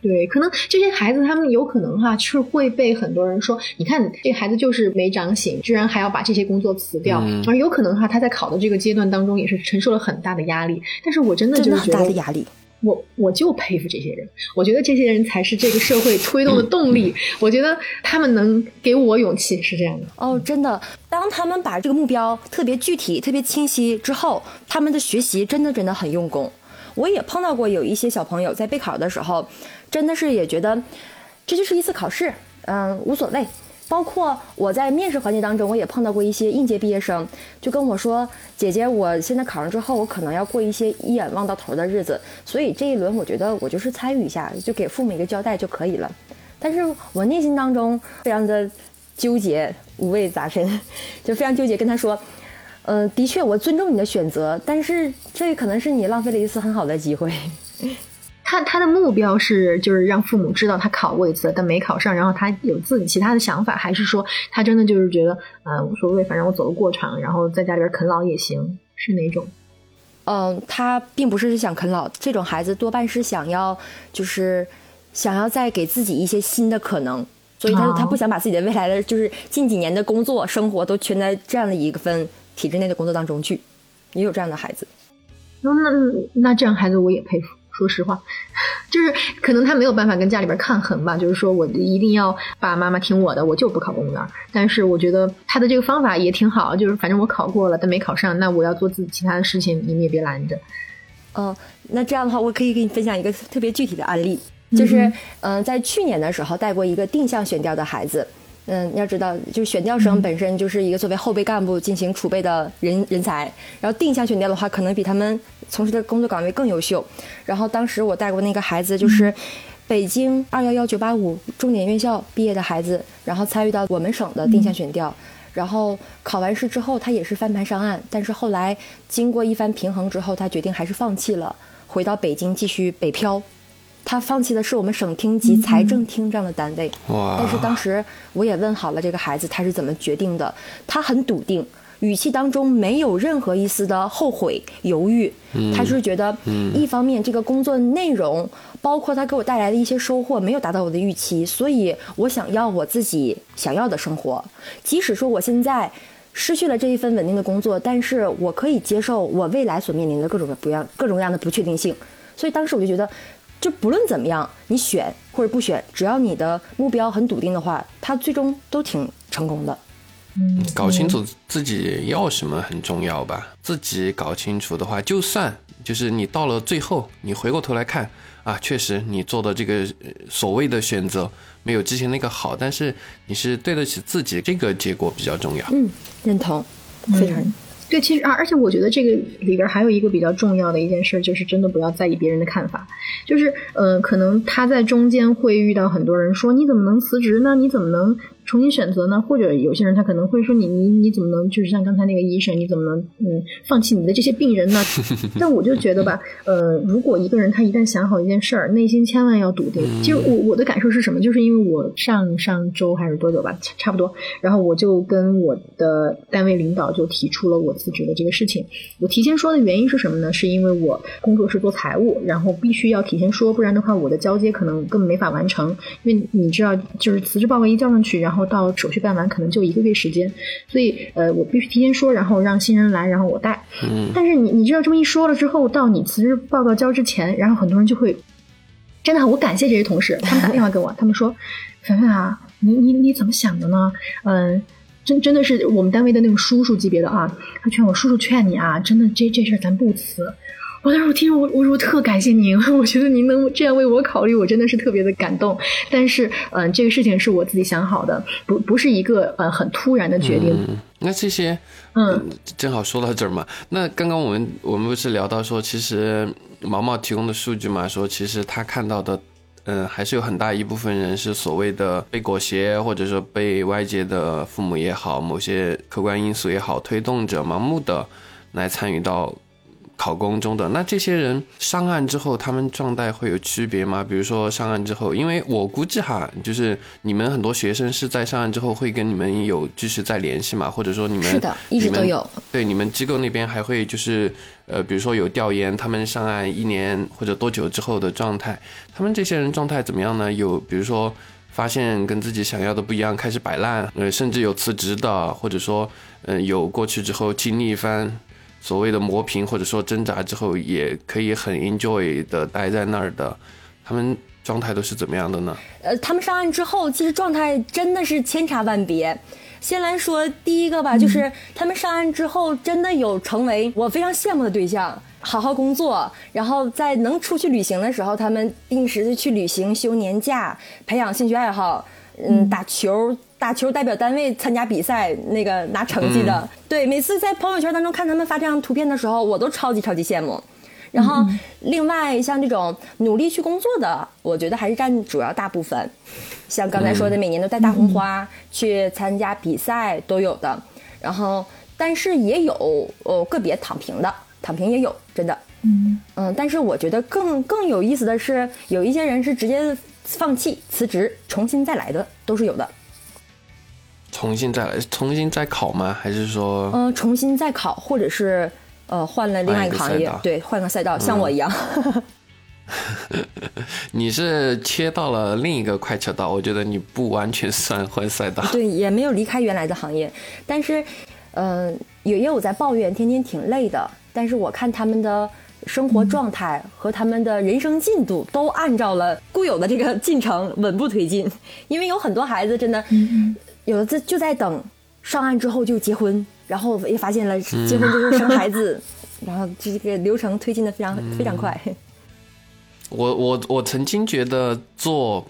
对，可能这些孩子他们有可能哈是会被很多人说，你看这孩子就是没长醒，居然还要把这些工作辞掉，而有可能哈他在考的这个阶段当中也是承受了很大的压力。但是我真的就是觉得压力。我我就佩服这些人，我觉得这些人才是这个社会推动的动力。我觉得他们能给我勇气，是这样的。哦，真的，当他们把这个目标特别具体、特别清晰之后，他们的学习真的真的很用功。我也碰到过有一些小朋友在备考的时候，真的是也觉得这就是一次考试，嗯，无所谓。包括我在面试环节当中，我也碰到过一些应届毕业生，就跟我说：“姐姐，我现在考上之后，我可能要过一些一眼望到头的日子，所以这一轮我觉得我就是参与一下，就给父母一个交代就可以了。”但是我内心当中非常的纠结，五味杂陈，就非常纠结，跟他说：“嗯，的确，我尊重你的选择，但是这可能是你浪费了一次很好的机会。”他他的目标是就是让父母知道他考过一次，但没考上，然后他有自己其他的想法，还是说他真的就是觉得呃无所谓，反正我走个过场，然后在家里边啃老也行，是哪种？嗯，他并不是想啃老，这种孩子多半是想要就是想要再给自己一些新的可能，所以他他不想把自己的未来的就是近几年的工作生活都圈在这样的一个份体制内的工作当中去。也有这样的孩子。那那那这样孩子我也佩服。说实话，就是可能他没有办法跟家里边抗衡吧，就是说我一定要爸爸妈妈听我的，我就不考公务员。但是我觉得他的这个方法也挺好，就是反正我考过了，但没考上，那我要做自己其他的事情，你们也别拦着。嗯，那这样的话，我可以给你分享一个特别具体的案例，就是嗯，在去年的时候带过一个定向选调的孩子。嗯，要知道，就是选调生本身就是一个作为后备干部进行储备的人人才，然后定向选调的话，可能比他们从事的工作岗位更优秀。然后当时我带过那个孩子，就是北京二幺幺九八五重点院校毕业的孩子，然后参与到我们省的定向选调，然后考完试之后，他也是翻盘上岸，但是后来经过一番平衡之后，他决定还是放弃了，回到北京继续北漂。他放弃的是我们省厅级财政厅这样的单位，但是当时我也问好了这个孩子他是怎么决定的，他很笃定，语气当中没有任何一丝的后悔犹豫，他是觉得，一方面这个工作内容，包括他给我带来的一些收获没有达到我的预期，所以我想要我自己想要的生活，即使说我现在失去了这一份稳定的工作，但是我可以接受我未来所面临的各种不样、各种各样的不确定性，所以当时我就觉得。就不论怎么样，你选或者不选，只要你的目标很笃定的话，他最终都挺成功的。嗯，搞清楚自己要什么很重要吧。自己搞清楚的话，就算就是你到了最后，你回过头来看啊，确实你做的这个所谓的选择没有之前那个好，但是你是对得起自己，这个结果比较重要。嗯，认同，非常。对，其实啊，而且我觉得这个里边还有一个比较重要的一件事，就是真的不要在意别人的看法。就是，呃，可能他在中间会遇到很多人说：“你怎么能辞职呢？你怎么能？”重新选择呢？或者有些人他可能会说你你你怎么能就是像刚才那个医生，你怎么能嗯放弃你的这些病人呢？但我就觉得吧，呃，如果一个人他一旦想好一件事儿，内心千万要笃定。其实我我的感受是什么？就是因为我上上周还是多久吧，差不多，然后我就跟我的单位领导就提出了我辞职的这个事情。我提前说的原因是什么呢？是因为我工作是做财务，然后必须要提前说，不然的话我的交接可能根本没法完成。因为你知道，就是辞职报告一交上去，然后然后到手续办完可能就一个月时间，所以呃我必须提前说，然后让新人来，然后我带。嗯。但是你你知道这么一说了之后，到你辞职报告交之前，然后很多人就会，真的我感谢这些同事，他们打电话给我，他们说，凡凡啊，你你你怎么想的呢？嗯，真真的是我们单位的那种叔叔级别的啊，他劝我叔叔劝你啊，真的这这事儿咱不辞。我当时我听着我我说我特感谢您，我觉得您能这样为我考虑，我真的是特别的感动。但是嗯，这个事情是我自己想好的，不不是一个呃很突然的决定。那这些嗯，正好说到这儿嘛。那刚刚我们我们不是聊到说，其实毛毛提供的数据嘛，说其实他看到的嗯，还是有很大一部分人是所谓的被裹挟，或者说被外界的父母也好，某些客观因素也好推动着，盲目的来参与到。考公中的那这些人上岸之后，他们状态会有区别吗？比如说上岸之后，因为我估计哈，就是你们很多学生是在上岸之后会跟你们有继续在联系嘛，或者说你们是的，一直都有。对，你们机构那边还会就是呃，比如说有调研他们上岸一年或者多久之后的状态，他们这些人状态怎么样呢？有比如说发现跟自己想要的不一样，开始摆烂，呃，甚至有辞职的，或者说嗯，有过去之后经历一番。所谓的磨平或者说挣扎之后，也可以很 enjoy 的待在那儿的，他们状态都是怎么样的呢？呃，他们上岸之后，其实状态真的是千差万别。先来说第一个吧，就是他们上岸之后，真的有成为我非常羡慕的对象，好好工作，然后在能出去旅行的时候，他们定时的去旅行、休年假、培养兴趣爱好，嗯，打球。打球代表单位参加比赛，那个拿成绩的，对，每次在朋友圈当中看他们发这张图片的时候，我都超级超级羡慕。然后，另外像这种努力去工作的，我觉得还是占主要大部分。像刚才说的，每年都带大红花去参加比赛都有的。然后，但是也有呃个别躺平的，躺平也有，真的。嗯嗯，但是我觉得更更有意思的是，有一些人是直接放弃辞职，重新再来的，都是有的。重新再来，重新再考吗？还是说，嗯，重新再考，或者是呃，换了另外一个行业，对，换个赛道，像我一样。你是切到了另一个快车道，我觉得你不完全算换赛道。对，也没有离开原来的行业，但是，嗯，也有在抱怨，天天挺累的。但是我看他们的生活状态和他们的人生进度都按照了固有的这个进程稳步推进。因为有很多孩子真的，有的在就在等上岸之后就结婚，然后也发现了结婚就是生孩子，然后这个流程推进的非常非常快。我我我曾经觉得做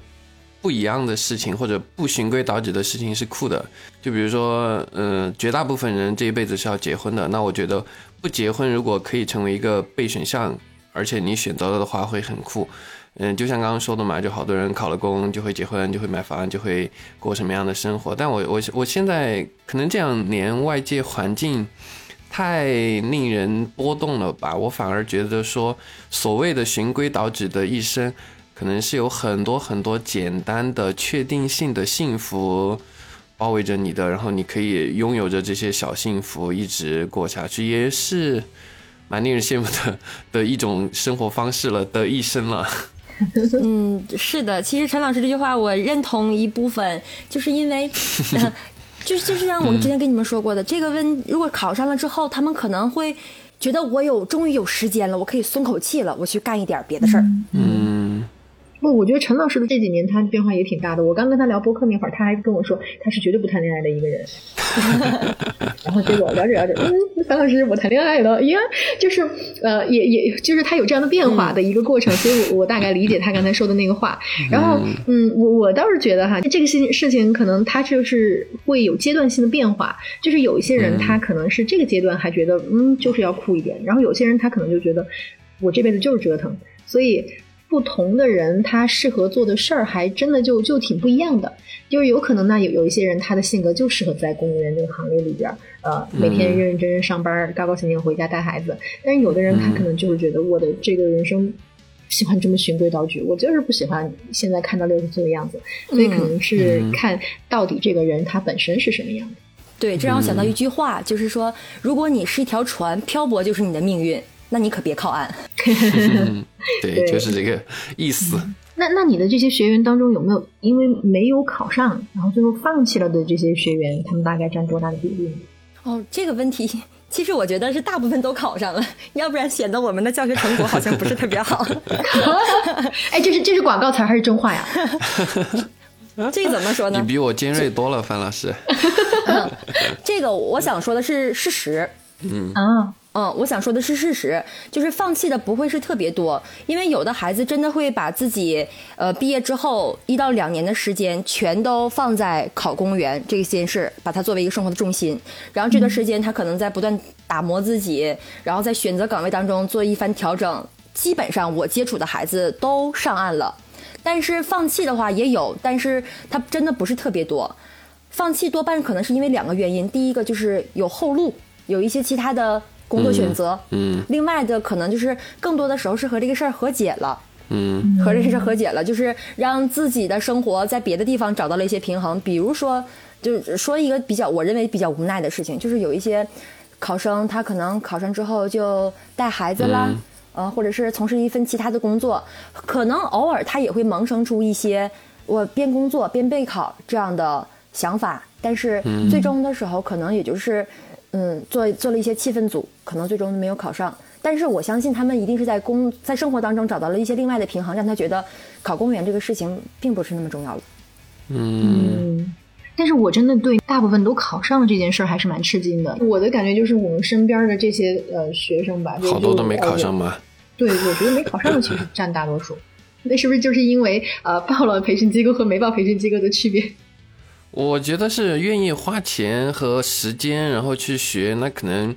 不一样的事情或者不循规蹈矩的事情是酷的，就比如说，嗯，绝大部分人这一辈子是要结婚的，那我觉得。不结婚，如果可以成为一个备选项，而且你选择了的话，会很酷。嗯，就像刚刚说的嘛，就好多人考了公就会结婚，就会买房，就会过什么样的生活。但我我我现在可能这两年外界环境太令人波动了吧，我反而觉得说，所谓的循规蹈矩的一生，可能是有很多很多简单的确定性的幸福。包围着你的，然后你可以拥有着这些小幸福，一直过下去，也是蛮令人羡慕的 的一种生活方式了的一生了。嗯，是的，其实陈老师这句话我认同一部分，就是因为，就就是像我们之前跟你们说过的，这个问如果考上了之后，他们可能会觉得我有终于有时间了，我可以松口气了，我去干一点别的事儿。嗯。不，我觉得陈老师的这几年他变化也挺大的。我刚跟他聊播客那会儿，他还跟我说他是绝对不谈恋爱的一个人。然后结果聊着聊着，嗯，樊老师我谈恋爱了，呀，就是呃，也也就是他有这样的变化的一个过程，所以我我大概理解他刚才说的那个话。然后嗯，我我倒是觉得哈，这个事情事情可能他就是会有阶段性的变化，就是有一些人他可能是这个阶段还觉得嗯就是要酷一点，然后有些人他可能就觉得我这辈子就是折腾，所以。不同的人，他适合做的事儿还真的就就挺不一样的。就是有可能呢，有有一些人他的性格就适合在公务员这个行业里边，呃，每天认认真真上班，高高兴兴回家带孩子。但是有的人他可能就是觉得我的这个人生喜欢这么循规蹈矩，我就是不喜欢现在看到六十岁的样子。所以可能是看到底这个人他本身是什么样的。对，这让我想到一句话，就是说，如果你是一条船，漂泊就是你的命运。那你可别靠岸。对，就是这个意思。那那你的这些学员当中有没有因为没有考上，然后最后放弃了的这些学员？他们大概占多大的比例？哦，这个问题其实我觉得是大部分都考上了，要不然显得我们的教学成果好像不是特别好。哎，这是这是广告词还是真话呀？这个怎么说呢？你比我尖锐多了，范老师。这个我想说的是事实。嗯啊。嗯，我想说的是事实，就是放弃的不会是特别多，因为有的孩子真的会把自己呃毕业之后一到两年的时间全都放在考公务员这个件事，把它作为一个生活的重心。然后这段时间他可能在不断打磨自己，然后在选择岗位当中做一番调整。基本上我接触的孩子都上岸了，但是放弃的话也有，但是他真的不是特别多。放弃多半可能是因为两个原因，第一个就是有后路，有一些其他的。工作选择，嗯，另外的可能就是更多的时候是和这个事儿和解了，嗯，和这个事儿和解了，就是让自己的生活在别的地方找到了一些平衡。比如说，就是说一个比较我认为比较无奈的事情，就是有一些考生他可能考上之后就带孩子啦，呃，或者是从事一份其他的工作，可能偶尔他也会萌生出一些我边工作边备考这样的想法，但是最终的时候可能也就是。嗯，做做了一些气氛组，可能最终没有考上。但是我相信他们一定是在工在生活当中找到了一些另外的平衡，让他觉得考公务员这个事情并不是那么重要了。嗯，但是我真的对大部分都考上了这件事儿还是蛮吃惊的。我的感觉就是我们身边的这些呃学生吧，好多都没考上吗？对，我觉得没考上的其实占大多数。那是不是就是因为呃报了培训机构和没报培训机构的区别？我觉得是愿意花钱和时间，然后去学，那可能，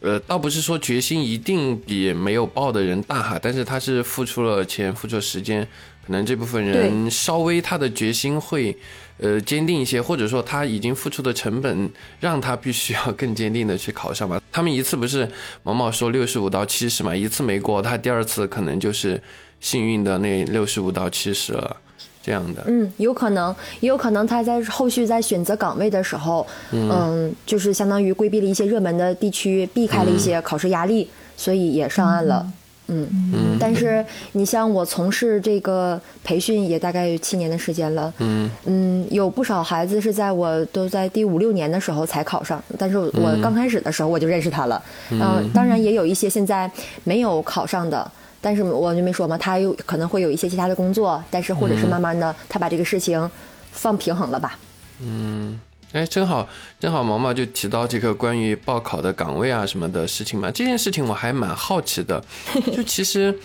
呃，倒不是说决心一定比没有报的人大哈，但是他是付出了钱，付出了时间，可能这部分人稍微他的决心会，呃，坚定一些，或者说他已经付出的成本让他必须要更坚定的去考上吧。他们一次不是毛毛说六十五到七十嘛，一次没过，他第二次可能就是幸运的那六十五到七十了。这样的，嗯，有可能，也有可能他在后续在选择岗位的时候，嗯，就是相当于规避了一些热门的地区，避开了一些考试压力，所以也上岸了。嗯。嗯。但是你像我从事这个培训也大概有七年的时间了，嗯。嗯，有不少孩子是在我都在第五六年的时候才考上，但是我刚开始的时候我就认识他了，嗯，当然也有一些现在没有考上的。但是我就没说嘛，他又可能会有一些其他的工作，但是或者是慢慢的，他把这个事情放平衡了吧。嗯，哎，正好正好毛毛就提到这个关于报考的岗位啊什么的事情嘛，这件事情我还蛮好奇的。就其实，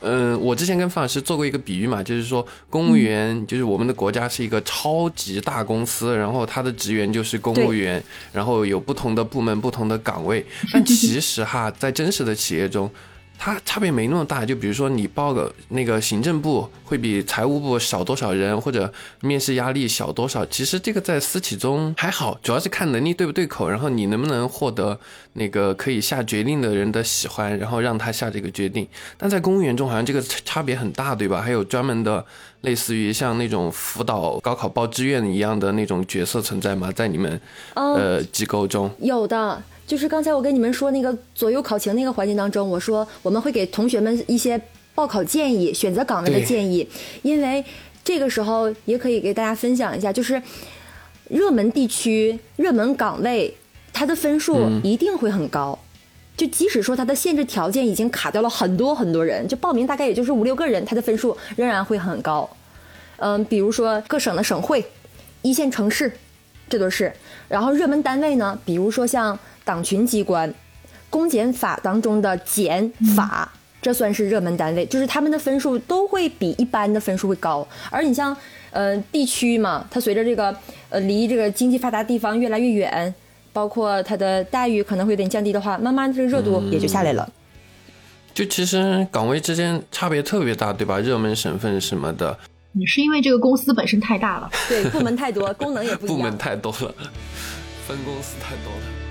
嗯，我之前跟范老师做过一个比喻嘛，就是说公务员就是我们的国家是一个超级大公司，然后他的职员就是公务员，然后有不同的部门、不同的岗位，但其实哈，在真实的企业中。它差别没那么大，就比如说你报个那个行政部会比财务部少多少人，或者面试压力小多少，其实这个在私企中还好，主要是看能力对不对口，然后你能不能获得那个可以下决定的人的喜欢，然后让他下这个决定。但在公务员中好像这个差别很大，对吧？还有专门的类似于像那种辅导高考报志愿一样的那种角色存在吗？在你们呃机构中有的。就是刚才我跟你们说那个左右考情那个环节当中，我说我们会给同学们一些报考建议、选择岗位的建议，因为这个时候也可以给大家分享一下，就是热门地区、热门岗位，它的分数一定会很高。就即使说它的限制条件已经卡掉了很多很多人，就报名大概也就是五六个人，它的分数仍然会很高。嗯，比如说各省的省会、一线城市，这都是。然后热门单位呢，比如说像。党群机关，公检法当中的检法，这算是热门单位，就是他们的分数都会比一般的分数会高。而你像，呃，地区嘛，它随着这个，呃，离这个经济发达地方越来越远，包括它的待遇可能会有点降低的话，慢慢这个热度也就下来了。就其实岗位之间差别特别大，对吧？热门省份什么的，你是因为这个公司本身太大了，对，部门太多，功能也不一样，部门太多了，分公司太多了。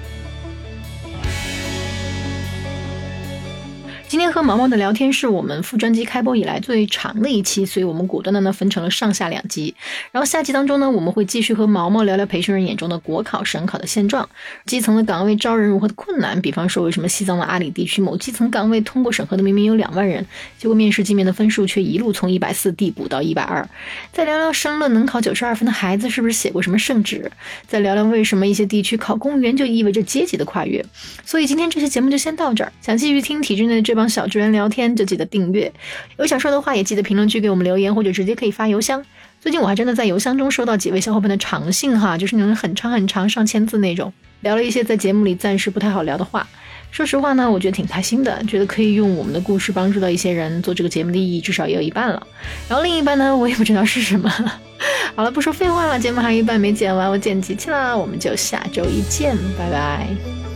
今天和毛毛的聊天是我们副专辑开播以来最长的一期，所以我们果断的呢分成了上下两集。然后下集当中呢，我们会继续和毛毛聊聊培训人眼中的国考、省考的现状，基层的岗位招人如何的困难。比方说，为什么西藏的阿里地区某基层岗位通过审核的明明有两万人，结果面试进面的分数却一路从一百四递补到一百二？再聊聊申论能考九十二分的孩子是不是写过什么圣旨？再聊聊为什么一些地区考公务员就意味着阶级的跨越？所以今天这期节目就先到这儿。想继续听体制内的这帮。帮小职员聊天就记得订阅，有想说的话也记得评论区给我们留言，或者直接可以发邮箱。最近我还真的在邮箱中收到几位小伙伴的长信哈，就是那种很长很长上千字那种，聊了一些在节目里暂时不太好聊的话。说实话呢，我觉得挺开心的，觉得可以用我们的故事帮助到一些人，做这个节目的意义至少也有一半了。然后另一半呢，我也不知道是什么。好了，不说废话了，节目还有一半没剪完，我剪辑去了，我们就下周一见，拜拜。